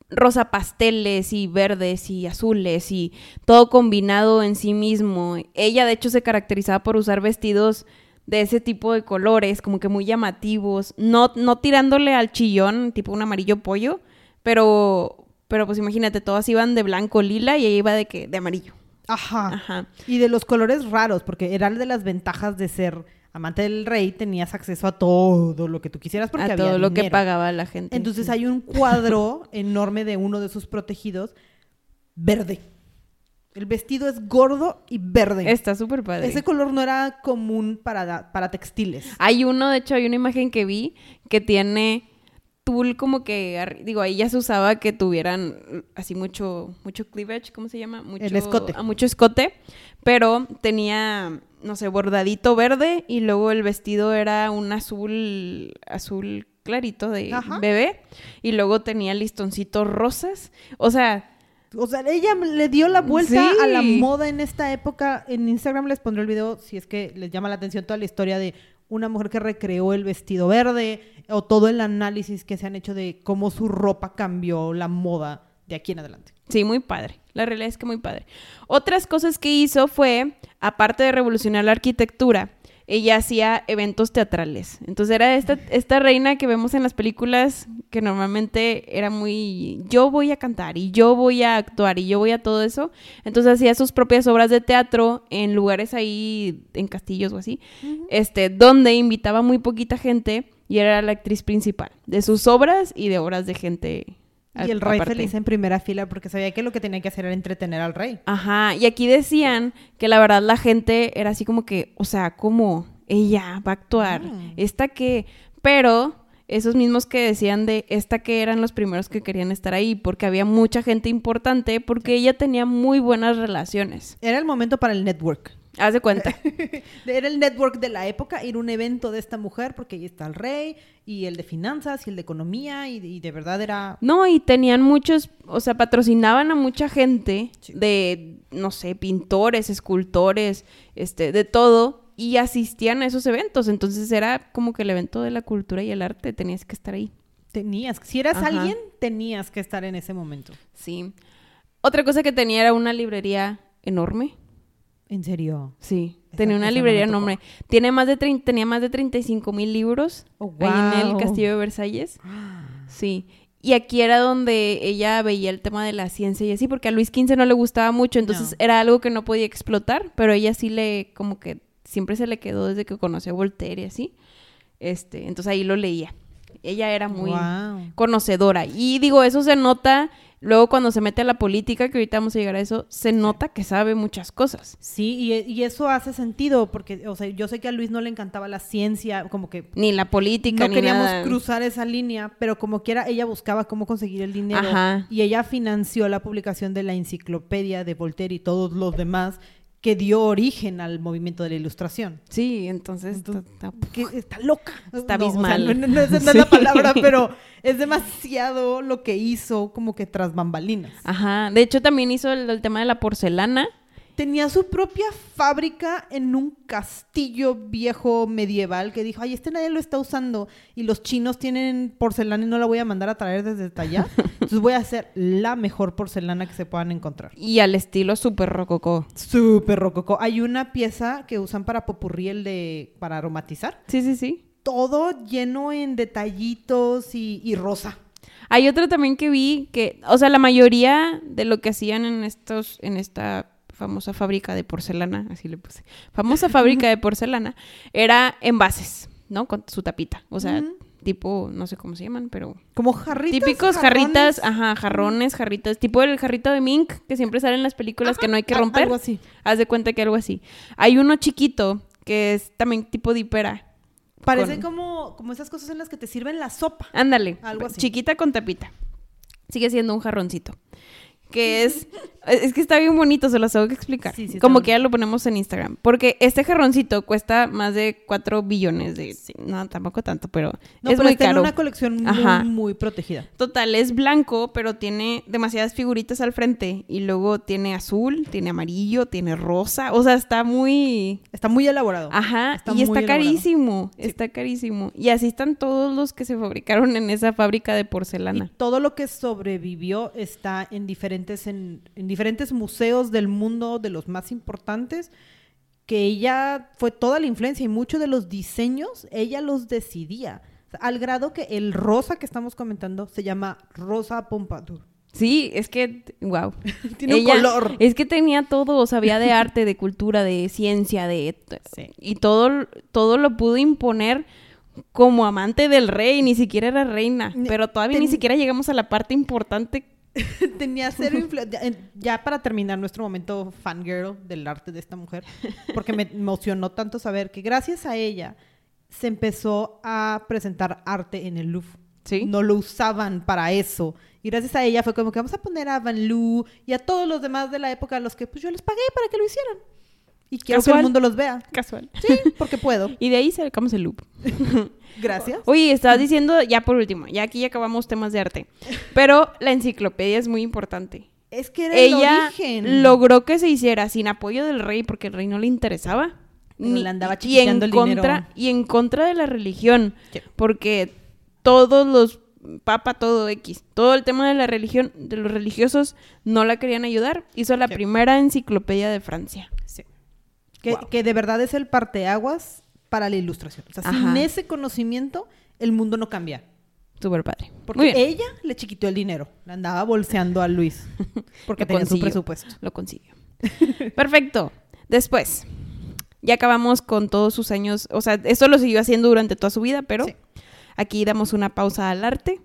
rosa pasteles y verdes y azules y todo combinado en sí mismo. Ella, de hecho, se caracterizaba por usar vestidos de ese tipo de colores, como que muy llamativos. No, no tirándole al chillón, tipo un amarillo pollo, pero, pero pues imagínate, todas iban de blanco lila y ella iba de que, de amarillo. Ajá. Ajá. Y de los colores raros, porque era de las ventajas de ser amante del rey, tenías acceso a todo lo que tú quisieras porque a había todo lo que pagaba la gente. Entonces hay un cuadro *laughs* enorme de uno de sus protegidos verde. El vestido es gordo y verde. Está súper padre. Ese color no era común para, para textiles. Hay uno, de hecho, hay una imagen que vi que tiene tul como que, digo, ahí ya se usaba que tuvieran así mucho, mucho cleavage, ¿cómo se llama? Mucho, El escote. ah, mucho escote, pero tenía, no sé, bordadito verde y luego el vestido era un azul, azul clarito de Ajá. bebé y luego tenía listoncitos rosas, o sea, O sea, ella le dio la vuelta Sí. a la moda en esta época. En Instagram les pondré el video si es que les llama la atención toda la historia de una mujer que recreó el vestido verde o todo el análisis que se han hecho de cómo su ropa cambió la moda de aquí en adelante. Sí, muy padre. La realidad es que muy padre. Otras cosas que hizo fue, aparte de revolucionar la arquitectura, ella hacía eventos teatrales. Entonces era esta, esta reina que vemos en las películas que normalmente era muy, yo voy a cantar y yo voy a actuar y yo voy a todo eso. Entonces hacía sus propias obras de teatro en lugares ahí, en castillos o así, este, donde invitaba muy poquita gente y era la actriz principal de sus obras y de obras de gente. Y el rey aparte. feliz en primera fila porque sabía que lo que tenía que hacer era entretener al rey. Ajá, y aquí decían que la verdad la gente era así como que, o sea, como ella va a actuar, Mm. esta que, pero esos mismos que decían de esta que eran los primeros que querían estar ahí, porque había mucha gente importante, porque ella tenía muy buenas relaciones. Era el momento para el network. Haz de cuenta. *laughs* Era el network de la época, ir a un evento de esta mujer porque ahí está el rey y el de finanzas y el de economía y, y de verdad era... No, y tenían muchos, o sea, patrocinaban a mucha gente Sí. de, no sé, pintores, escultores, este, de todo, y asistían a esos eventos. Entonces era como que el evento de la cultura y el arte, tenías que estar ahí. Tenías, si eras Ajá. alguien, tenías que estar en ese momento. Sí. Otra cosa que tenía era una librería enorme. ¿En serio? Sí, Esa- tenía una no librería enorme. Tiene más de tenía más de 35 mil libros Oh, ahí en el. Castillo de Versalles. *gasps* Sí. Y aquí era donde ella veía el tema de la ciencia y así, porque a Luis XV no le gustaba mucho, entonces No. era algo que no podía explotar, pero ella sí le, como que siempre se le quedó desde que conoció a Voltaire y así. Este, entonces ahí lo leía. Ella era muy Wow. conocedora. Y digo, eso se nota luego cuando se mete a la política, que ahorita vamos a llegar a eso, se nota que sabe muchas cosas. Sí, y, y eso hace sentido porque, o sea, yo sé que a Luis no le encantaba la ciencia, como que Ni la política, no ni queríamos nada. cruzar esa línea, pero como quiera, ella buscaba cómo conseguir el dinero Ajá. y ella financió la publicación de la enciclopedia de Voltaire y todos los demás que dio origen al movimiento de la ilustración. Sí, entonces, Entonces, está- está- Que está loca. Está No, o sea, abismal. no, no- no es, no es la *laughs* palabra, pero es demasiado lo que hizo como que tras bambalinas. Ajá. De hecho, también hizo el, el tema de la porcelana. Tenía su propia fábrica en un castillo viejo medieval que dijo, ay, este nadie lo está usando y los chinos tienen porcelana y no la voy a mandar a traer desde allá. *laughs* Entonces voy a hacer la mejor porcelana que se puedan encontrar. Y al estilo súper rococó. Súper rococó. Hay una pieza que usan para popurrí, el de, para aromatizar. Sí, sí, sí. Todo lleno en detallitos y, y rosa. Hay otra también que vi que, o sea, la mayoría de lo que hacían en estos, en esta famosa fábrica de porcelana, así le puse, famosa fábrica de porcelana, era envases, ¿no? Con su tapita. O sea, tipo, no sé cómo se llaman, pero Como jarritas. típicos jarrones. jarritas, ajá, jarrones, jarritas, tipo el jarrito de mink que siempre sale en las películas que no hay que romper. Algo así. Haz de cuenta que algo así. Hay uno chiquito que es también tipo dipera. Parece Con- como, como esas cosas en las que te sirven la sopa. Ándale. Algo así. Chiquita con tapita. Sigue siendo un jarroncito. Que es, Es que está bien bonito, se los tengo que explicar. Sí, sí, está Como que ya lo ponemos en Instagram. Porque este jarroncito cuesta más de 4 billones de... No, tampoco tanto, pero No, es pero muy está caro. en una colección muy, Ajá. muy protegida. Total, es blanco, pero tiene demasiadas figuritas al frente. Y luego tiene azul, tiene amarillo, tiene rosa. O sea, está muy... Está muy elaborado. Ajá, Está y está elaborado. carísimo. Está carísimo. Y así están todos los que se fabricaron en esa fábrica de Y porcelana. todo lo que sobrevivió está en diferentes, en, en diferentes museos del mundo, de los más importantes, que ella fue toda la influencia y muchos de los diseños ella los decidía. O sea, al grado que el rosa que estamos comentando se llama Rosa Pompadour. Sí, es que, wow. *laughs* Tiene un color. Es que tenía todo, sabía de *laughs* arte, de cultura, de ciencia, de... Y todo, todo lo pudo imponer como amante del rey, ni siquiera era reina. Ni- Pero todavía ni ten- siquiera llegamos a la parte importante. *laughs* Tenía cero influencia. Ya para terminar nuestro momento fangirl del arte de esta mujer, porque me emocionó tanto saber que gracias a ella se empezó a presentar arte en el Louvre. Sí. No lo usaban para eso. Y gracias a ella fue como que vamos a poner a Van Loo y a todos los demás de la época a los que pues yo les pagué para que lo hicieran. Y quiero que Casual. el mundo los vea. Casual. Sí, porque puedo. *laughs* Y de ahí sacamos el loop. *laughs* Gracias. Oye, estabas diciendo, ya por último, ya aquí ya acabamos temas de arte. Pero la enciclopedia es muy importante. Es que era el Ella origen. logró que se hiciera sin apoyo del rey porque el rey no le interesaba. Pero le andaba y en el contra dinero. y en contra de la religión Sí. porque todos los papa todo X todo el tema de la religión de los religiosos no la querían ayudar hizo la Sí. primera enciclopedia de Francia Sí. Que, Wow. que de verdad es el parteaguas para la ilustración. O sea, sin ese conocimiento, el mundo no cambia. súper padre Porque ella le chiquitó el dinero. Le andaba bolseando a Luis. *laughs* Porque tenía su presupuesto. lo consiguió *laughs* perfecto después ya acabamos con todos sus años o sea esto lo siguió haciendo durante toda su vida pero Sí. Aquí damos una pausa al arte.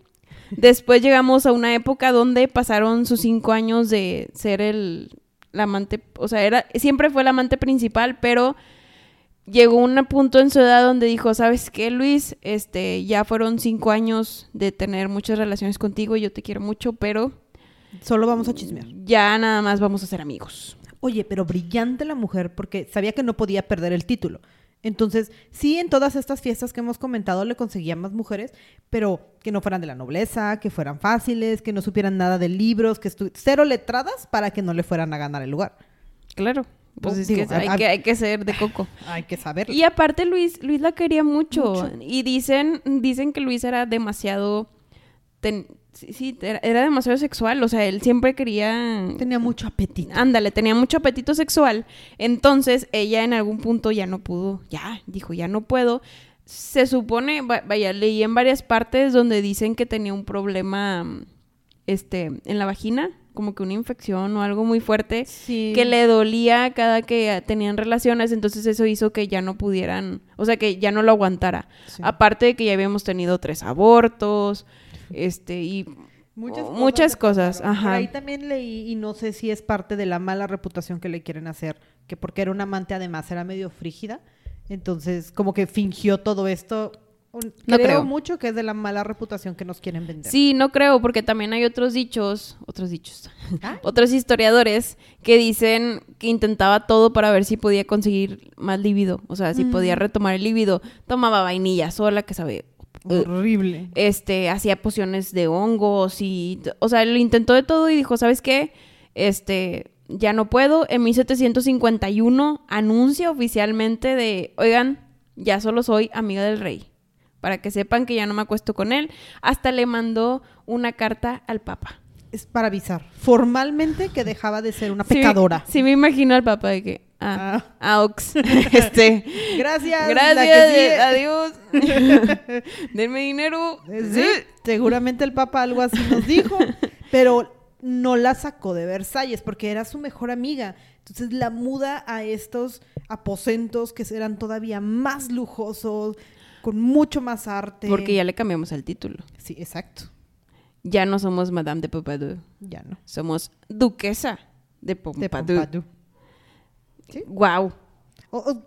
Después llegamos a una época donde pasaron sus cinco años de ser el, la amante, o sea, era, siempre fue el amante principal, pero llegó un punto en su edad donde dijo, ¿sabes qué, Luis? Este, ya fueron cinco años de tener muchas relaciones contigo y yo te quiero mucho, pero Solo vamos a chismear. ya nada más vamos a ser amigos. Oye, pero brillante la mujer porque sabía que no podía perder el título. Entonces, sí, en todas estas fiestas que hemos comentado le conseguía más mujeres, pero que no fueran de la nobleza, que fueran fáciles, que no supieran nada de libros, que cero letradas para que no le fueran a ganar el lugar. Claro. Pues Oh, es digo, que a- hay, a- que hay que ser de coco. *laughs* Hay que saberlo. Y aparte Luis, Luis la quería mucho. Mucho. Y dicen, dicen que Luis era demasiado ten- sí, sí, era, era demasiado sexual. O sea, él siempre quería. Tenía mucho apetito. Ándale, tenía mucho apetito sexual. Entonces, ella en algún punto ya no pudo. Ya, dijo, ya no puedo. Se supone, va- vaya, leí en varias partes donde dicen que tenía un problema este, en la vagina, como que una infección o algo muy fuerte Sí. que le dolía cada que tenían relaciones, entonces eso hizo que ya no pudieran, o sea, que ya no lo aguantara. Sí. Aparte de que ya habíamos tenido tres abortos, este, y Muchas cosas. muchas cosas, ajá. ahí también leí, y no sé si es parte de la mala reputación que le quieren hacer, que porque era un amante además era medio frígida, entonces como que fingió todo esto. No creo, creo. mucho que es de la mala reputación que nos quieren vender. sí, no creo, porque también hay otros dichos, otros dichos, *laughs* Ah. otros historiadores que dicen que intentaba todo para ver si podía conseguir más líbido, o sea, si Mm. podía retomar el líbido, tomaba vainilla sola, que sabe, eh, Horrible. este, hacía pociones de hongos y, o sea, lo intentó de todo y dijo, ¿sabes qué? Este, ya no puedo. En 1751 anuncia oficialmente de, oigan, ya solo soy amiga del rey. Para que sepan que ya no me acuesto con él. Hasta le mandó una carta al papa. Es para avisar formalmente que dejaba de ser una pecadora. Sí, me imagino al papa de que, ah, Ah. ox. *laughs* este, Gracias. gracias, adiós. *laughs* Denme dinero. Eh, Sí, seguramente el Papa algo así nos dijo, *laughs* pero no la sacó de Versalles porque era su mejor amiga. Entonces la muda a estos aposentos que eran todavía más lujosos, con mucho más arte. Porque ya le cambiamos el título. Sí, exacto. Ya no somos Madame de Pompadour. Ya no. Somos Duquesa de De Pompadour. Pompadour. ¿Sí? Wow.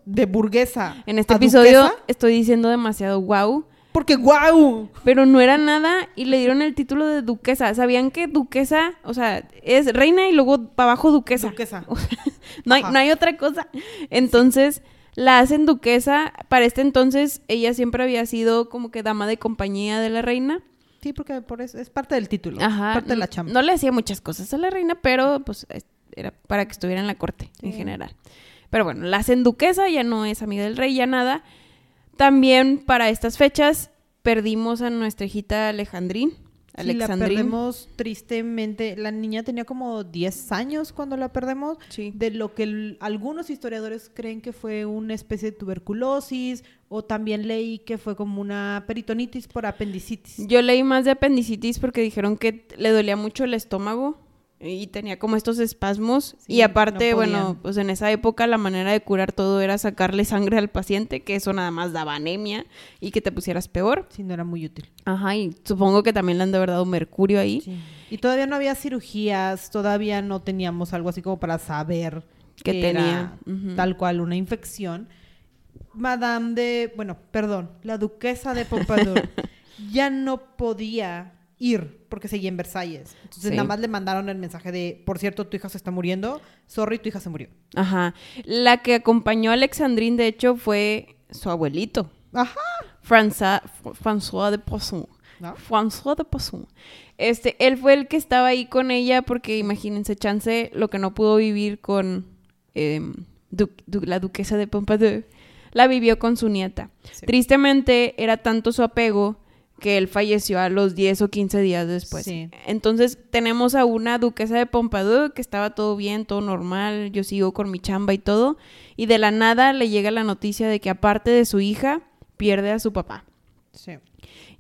De burguesa. En este episodio duquesa. estoy diciendo demasiado wow. Porque guau. Pero no era nada y le dieron el título de duquesa. ¿Sabían que duquesa, o sea, es reina y luego para abajo duquesa? Duquesa. *laughs* no, hay, no hay otra cosa. Entonces, la hacen duquesa. Para este entonces, ella siempre había sido como que dama de compañía de la reina. Sí, porque por eso es parte del título. Ajá. Parte de la chamba. No le hacía muchas cosas a la reina, pero pues es- era para que estuviera en la corte en general. Pero bueno, la hacen duquesa, ya no es amiga del rey, ya nada. También para estas fechas perdimos a nuestra hijita Alejandrín. Sí, la perdemos tristemente. La niña tenía como 10 años cuando la perdemos. Sí. De lo que el- algunos historiadores creen que fue una especie de tuberculosis o también leí que fue como una peritonitis por apendicitis. Yo leí más de apendicitis porque dijeron que le dolía mucho el estómago y tenía como estos espasmos. Sí, y aparte, no bueno, pues en esa época la manera de curar todo era sacarle sangre al paciente, que eso nada más daba anemia y que te pusieras peor. Sí, no era muy útil. Ajá, y supongo que también le han de haber dado mercurio ahí. Y todavía no había cirugías, todavía no teníamos algo así como para saber Que que tenía, era tal cual una infección. Madame de, bueno, perdón, la duquesa de *laughs* Pompadour ya no podía ir porque seguía en Versalles. Entonces Sí. nada más le mandaron el mensaje de, por cierto, tu hija se está muriendo, sorry, tu hija se murió. Ajá. La que acompañó a Alexandrine, de hecho, fue su abuelito, Ajá. Franza- Fr- François de Poisson. ¿no? François de Poisson. Este, él fue el que estaba ahí con ella porque imagínense, chance lo que no pudo vivir con em, du- du- la duquesa de Pompadour, la vivió con su nieta. Sí. Tristemente era tanto su apego que él falleció a los 10 o 15 días después. Sí. Entonces tenemos a una duquesa de Pompadour que estaba todo bien, todo normal, yo sigo con mi chamba y todo, y de la nada le llega la noticia de que aparte de su hija, pierde a su papá. Sí.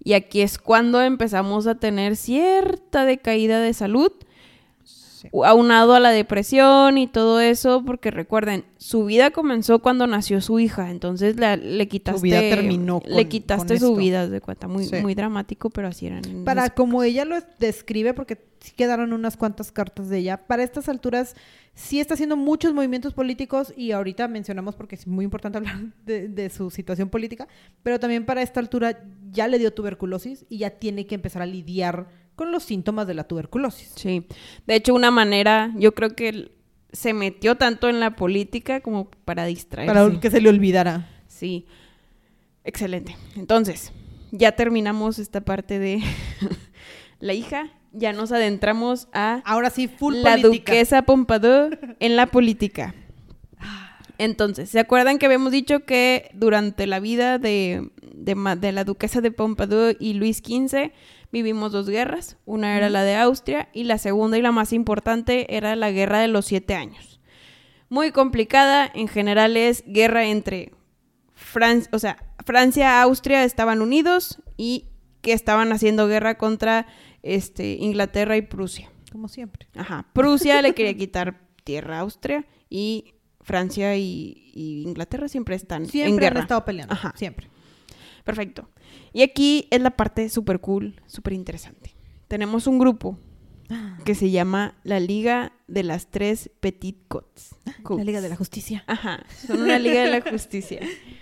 Y aquí es cuando empezamos a tener cierta decaída de salud, Sí. aunado a la depresión y todo eso, porque recuerden, su vida comenzó cuando nació su hija, entonces la- le quitaste, vida terminó le con- quitaste con su vida, de cuenta, muy, Sí. muy dramático, pero así eran. Para como ella lo describe, porque sí quedaron unas cuantas cartas de ella, para estas alturas sí está haciendo muchos movimientos políticos y ahorita mencionamos porque es muy importante *laughs* hablar de, de su situación política, pero también para esta altura ya le dio tuberculosis y ya tiene que empezar a lidiar con los síntomas de la tuberculosis. Sí, de hecho una manera, yo creo que se metió tanto en la política como para distraerse. Para que se le olvidara. Sí, excelente. Entonces, ya terminamos esta parte de *laughs* la hija, ya nos adentramos a Ahora sí, full la política. duquesa Pompadour en la política. Entonces, ¿se acuerdan que habíamos dicho que durante la vida de, de, la duquesa de Pompadour y Luis XV vivimos dos guerras? Una era la de Austria y la segunda y la más importante era la guerra de los siete años. Muy complicada, en general es guerra entre Francia, o sea, Francia, Austria estaban unidos y que estaban haciendo guerra contra este, Inglaterra y Prusia. Como siempre. Ajá. Prusia le quería quitar tierra a Austria y Francia y, y Inglaterra siempre están en Siempre han guerra. estado peleando. Ajá. Siempre. Perfecto. Y aquí es la parte súper cool, súper interesante. Tenemos un grupo que se llama la Liga de las Tres Petit Cots. La Liga de la Justicia. Ajá. Son una Liga de la Justicia.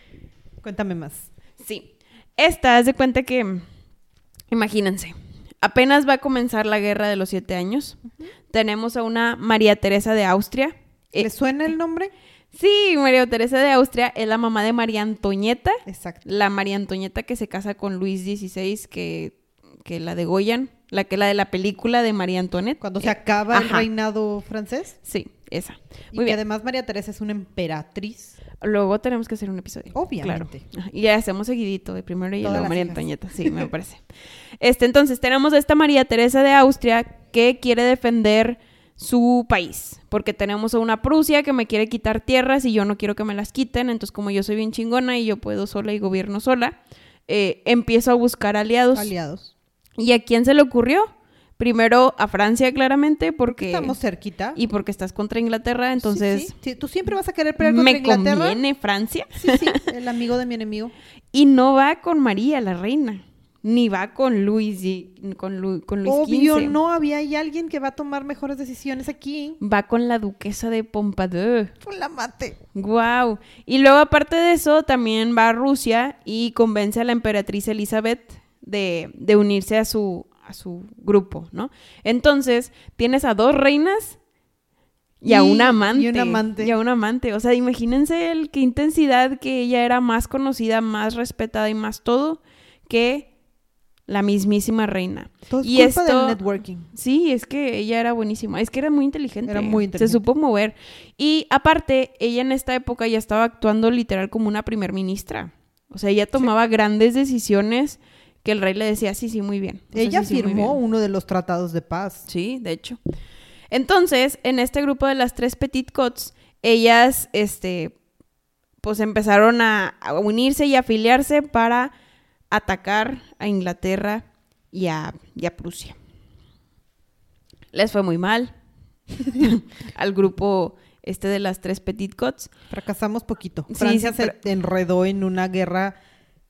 *laughs* Cuéntame más. Sí. Esta, haz de cuenta que, imagínense, apenas va a comenzar la guerra de los siete años. Tenemos a una María Teresa de Austria. Eh, ¿Le suena el nombre? Sí, María Teresa de Austria es la mamá de María Antonieta. Exacto. La María Antonieta que se casa con Luis XVI, que, que la degollan. La que la de la película de María Antoinette. Cuando Eh, se acaba el reinado francés. Sí, esa. Y Muy que bien. además María Teresa es una emperatriz. Luego tenemos que hacer un episodio. Obviamente. Claro. Y ya hacemos seguidito de primero y luego María. Antonieta. Sí, me *laughs* parece. Este, entonces, tenemos a esta María Teresa de Austria que quiere defender su país. Porque tenemos a una Prusia que me quiere quitar tierras y yo no quiero que me las quiten. Entonces, como yo soy bien chingona y yo puedo sola y gobierno sola, eh, empiezo a buscar aliados. Aliados. ¿Y a quién se le ocurrió? Primero a Francia, claramente, porque... Estamos cerquita. Y porque estás contra Inglaterra, entonces... sí, sí. Tú siempre vas a querer pelear contra Me Inglaterra. conviene Francia. Sí, sí. El amigo de mi enemigo. *laughs* Y no va con María, la reina. Ni va con Luis y con, Lu- con Luis Obvio, no había ahí alguien que va a tomar mejores decisiones aquí. Va con la duquesa de Pompadour. Pues la mate. Wow. Y luego, aparte de eso, también va a Rusia y convence a la emperatriz Elizabeth de, de unirse a su, a su grupo, ¿no? Entonces, tienes a dos reinas y, a Y- un amante. y un amante. Y a un amante. O sea, imagínense el, qué intensidad que ella era más conocida, más respetada y más todo que la mismísima reina. Todo es Y culpa esto- del networking. Sí, es que ella era buenísima. Es que era muy inteligente. Era muy Se inteligente. supo mover. Y aparte, ella en esta época ya estaba actuando literal como una primer ministra. O sea, ella tomaba grandes decisiones que el rey le decía, sí, sí, muy bien. O sea, Ella sí, sí, muy firmó bien". uno de los tratados de paz. Sí, de hecho. Entonces, en este grupo de las tres Petit Cots, ellas, este, pues empezaron a, a unirse y afiliarse para atacar a Inglaterra y a, y a Prusia. Les fue muy mal *laughs* al grupo este de las tres Petit Cots. Fracasamos poquito. Sí, Francia sí, se enredó en una guerra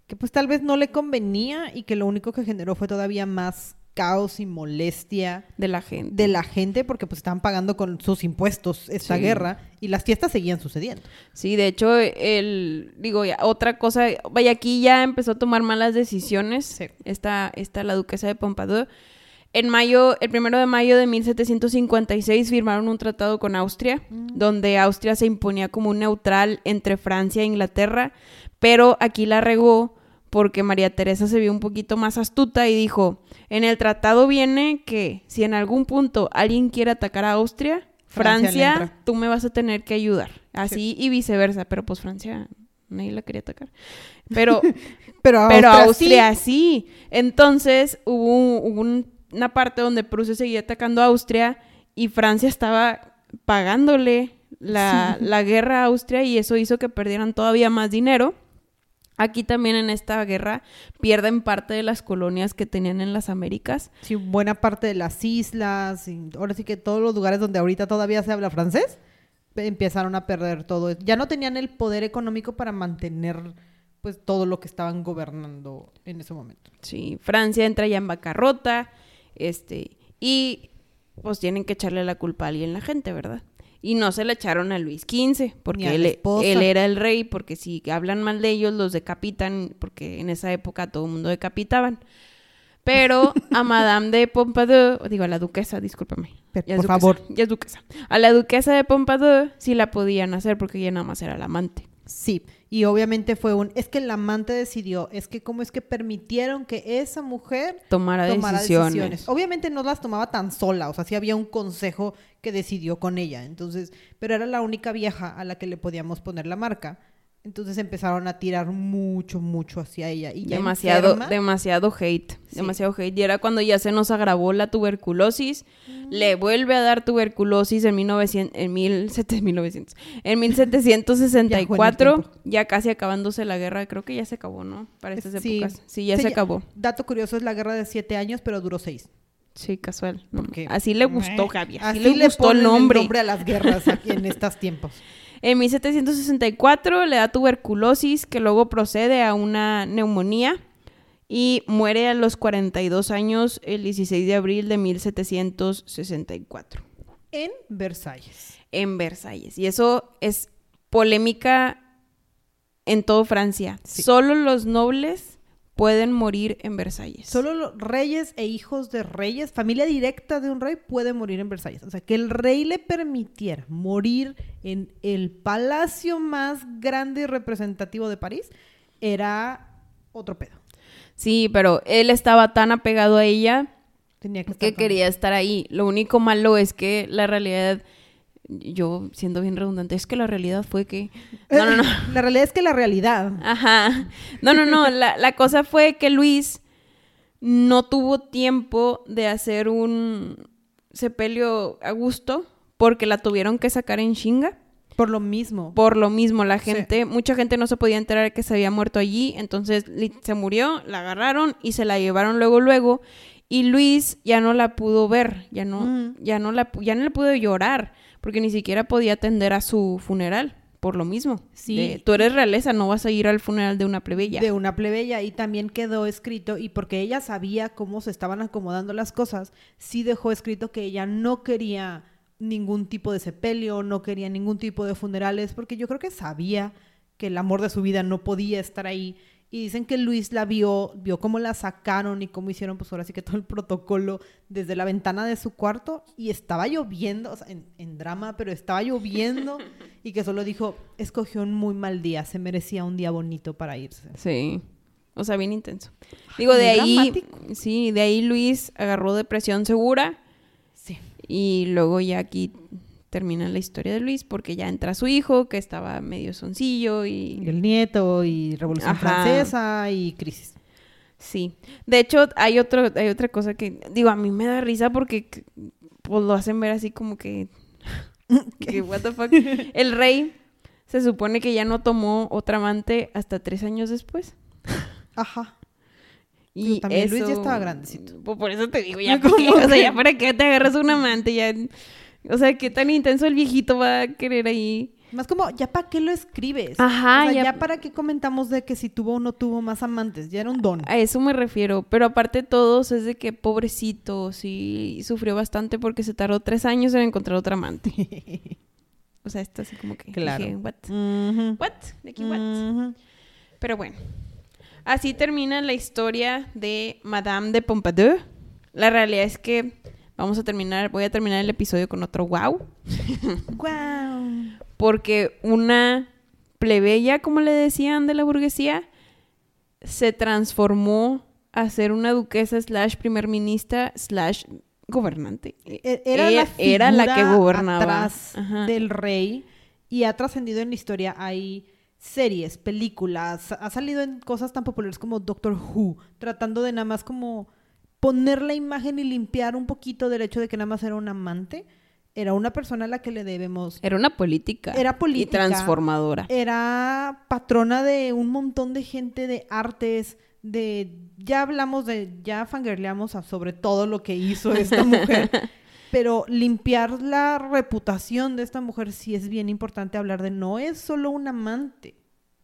que pues tal vez no le convenía y que lo único que generó fue todavía más caos y molestia de la gente. de la gente porque pues estaban pagando con sus impuestos esta Sí. guerra y las fiestas seguían sucediendo. Sí, de hecho, el, digo, ya, otra cosa, vaya, aquí ya empezó a tomar malas decisiones, Sí. esta, esta, la duquesa de Pompadour. En mayo, el primero de mayo de 1756 firmaron un tratado con Austria, donde Austria se imponía como un neutral entre Francia e Inglaterra, pero aquí la regó porque María Teresa se vio un poquito más astuta y dijo, en el tratado viene que si en algún punto alguien quiere atacar a Austria, Francia tú me vas a tener que ayudar. Así y viceversa, pero pues Francia nadie la quería atacar. Pero, *laughs* Pero, pero Austria Austria sí. sí. Entonces hubo, hubo un- una parte donde Prusia seguía atacando a Austria y Francia estaba pagándole la, la guerra a Austria y eso hizo que perdieran todavía más dinero. Aquí también en esta guerra pierden parte de las colonias que tenían en las Américas. Sí, buena parte de las islas, y ahora sí que todos los lugares donde ahorita todavía se habla francés, pe- empezaron a perder todo. Ya no tenían el poder económico para mantener pues todo lo que estaban gobernando en ese momento. Sí, Francia entra ya en bancarrota, este, y pues tienen que echarle la culpa a alguien la gente, ¿verdad? Y no se le echaron a Luis XV, porque la él, era el rey, porque si hablan mal de ellos, los decapitan, porque en esa época todo el mundo decapitaban. Pero *laughs* a Madame de Pompadour, digo, a la duquesa, discúlpame. Pe- ya es por duquesa, favor. Ya es duquesa. A la duquesa de Pompadour sí la podían hacer porque ella nada más era la amante. Sí, y obviamente fue un, es que el amante decidió, es que cómo es que permitieron que esa mujer Tomara, tomara decisiones. decisiones. Obviamente no las tomaba tan sola, o sea, sí había un consejo que decidió con ella, entonces, pero era la única vieja a la que le podíamos poner la marca. Entonces empezaron a tirar mucho, mucho hacia ella. Y ya demasiado, enferma, demasiado hate, Sí. demasiado hate. Y era cuando ya se nos agravó la tuberculosis. Mm. Le vuelve a dar tuberculosis en 1900, en 1700, 1900, en 1764, *laughs* tiempo. ya, casi acabándose la guerra. Creo que ya se acabó, ¿no? Para estas Sí. épocas. Sí, ya se ya- acabó. Dato curioso, es la guerra de siete años, pero duró seis. Sí, casual. Así le gustó, Javi. Así, Así le gustó ponen el nombre. a las guerras aquí en *laughs* estos tiempos. En 1764 le da tuberculosis que luego procede a una neumonía y muere a los 42 años el 16 de abril de 1764 En Versalles. en Versalles. Y eso es polémica en todo Francia. Sí. Solo los nobles pueden morir en Versalles. Solo los reyes e hijos de reyes, familia directa de un rey, puede morir en Versalles. O sea, que el rey le permitiera morir en el palacio más grande y representativo de París era otro pedo. Sí, pero él estaba tan apegado a ella Tenía que quería estar ahí. Lo único malo es que la realidad, yo siendo bien redundante, es que la realidad fue que... No, no, no. *laughs* La realidad es que la realidad. Ajá. No, no, no. La, la cosa fue que Luis no tuvo tiempo de hacer un sepelio a gusto porque la tuvieron que sacar en chinga. Por lo mismo. Por lo mismo, la Sí. gente, mucha gente no se podía enterar de que se había muerto allí, entonces se murió, la agarraron y se la llevaron luego, luego, y Luis ya no la pudo ver, ya no, Mm. ya no la, ya no le pudo llorar, porque ni siquiera podía atender a su funeral, por lo mismo. Sí. De, tú eres realeza, no vas a ir al funeral de una plebeya. De una plebeya y también quedó escrito, y porque ella sabía cómo se estaban acomodando las cosas, sí dejó escrito que ella no quería ningún tipo de sepelio, no quería ningún tipo de funerales, porque yo creo que sabía que el amor de su vida no podía estar ahí. Y dicen que Luis la vio, vio cómo la sacaron y cómo hicieron, pues ahora sí que todo el protocolo desde la ventana de su cuarto y estaba lloviendo, o sea, en, en drama, pero estaba lloviendo *laughs* y que solo dijo, escogió un muy mal día, se merecía un día bonito para irse. Sí. O sea, bien intenso. Digo, de ahí, dramático. sí, de ahí Luis agarró depresión segura Sí. y luego ya aquí termina la historia de Luis porque ya entra su hijo que estaba medio soncillo Y y el nieto y Revolución Ajá. Francesa y crisis. sí. De hecho, hay otro hay otra cosa que digo, a mí me da risa porque pues lo hacen ver así como que *laughs* que what the fuck. *laughs* El rey se supone que ya no tomó otra amante hasta tres años después. Ajá. Y Pero también Luis ya estaba grandecito. Pues por eso te digo, ya ¿Cómo para qué, o sea, ya para qué te agarras un amante, ya. O sea, qué tan intenso el viejito va a querer ahí. Más como, ¿ya para qué lo escribes? Ajá, O sea, ya- ya... para qué comentamos de que si tuvo o no tuvo más amantes. Ya era un don. A eso me refiero. Pero aparte de todos, es de que pobrecito, sí, sufrió bastante porque se tardó tres años en encontrar otra amante. *laughs* O sea, esto así como que Claro. dije, what? What? ¿De aquí what? Pero bueno, así termina la historia de Madame de Pompadour. La realidad es que vamos a terminar, voy a terminar el episodio con otro wow, *laughs* Guau. porque una plebeya, como le decían de la burguesía, se transformó a ser una duquesa slash primer ministra slash gobernante. E- Era, E- la, era la que gobernaba. atrás del rey y ha trascendido en la historia. Hay series, películas, ha salido en cosas tan populares como Doctor Who, tratando de nada más como poner la imagen y limpiar un poquito del hecho de que nada más era un amante. Era una persona a la que le debemos Era una política. Era política. Y transformadora. era patrona de un montón de gente de artes, de ya hablamos de, ya fangirleamos sobre todo lo que hizo esta mujer, *laughs* pero limpiar la reputación de esta mujer sí es bien importante hablar de no es solo un amante,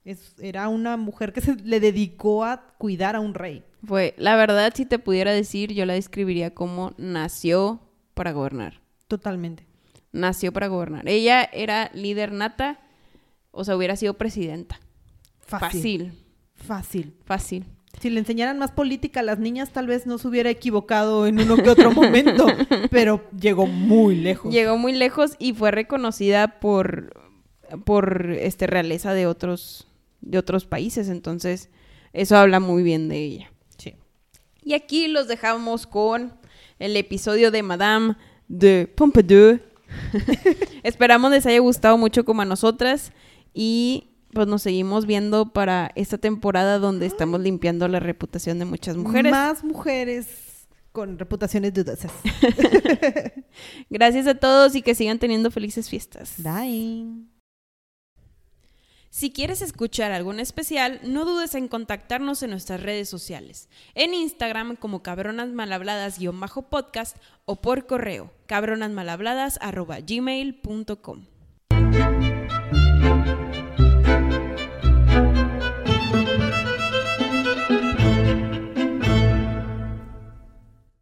es, era una mujer que se le dedicó a cuidar a un rey. Fue, la verdad, si te pudiera decir, yo la describiría como nació para gobernar. Totalmente. Nació para gobernar. Ella era líder nata, o sea, hubiera sido presidenta. Fácil. Fácil, Fácil. fácil. Si le enseñaran más política a las niñas, tal vez no se hubiera equivocado en uno que otro momento, *laughs* pero llegó muy lejos. Llegó muy lejos y fue reconocida por, por este, realeza de otros, de otros países. Entonces, eso habla muy bien de ella. Y aquí los dejamos con el episodio de Madame de Pompadour. *laughs* Esperamos les haya gustado mucho como a nosotras y pues nos seguimos viendo para esta temporada donde estamos limpiando la reputación de muchas mujeres. Más mujeres con reputaciones dudosas. *laughs* Gracias a todos y que sigan teniendo felices fiestas. Bye. Si quieres escuchar algún especial, no dudes en contactarnos en nuestras redes sociales. En Instagram como cabronasmalhabladas-podcast o por correo cabronasmalhabladas.gmail.com.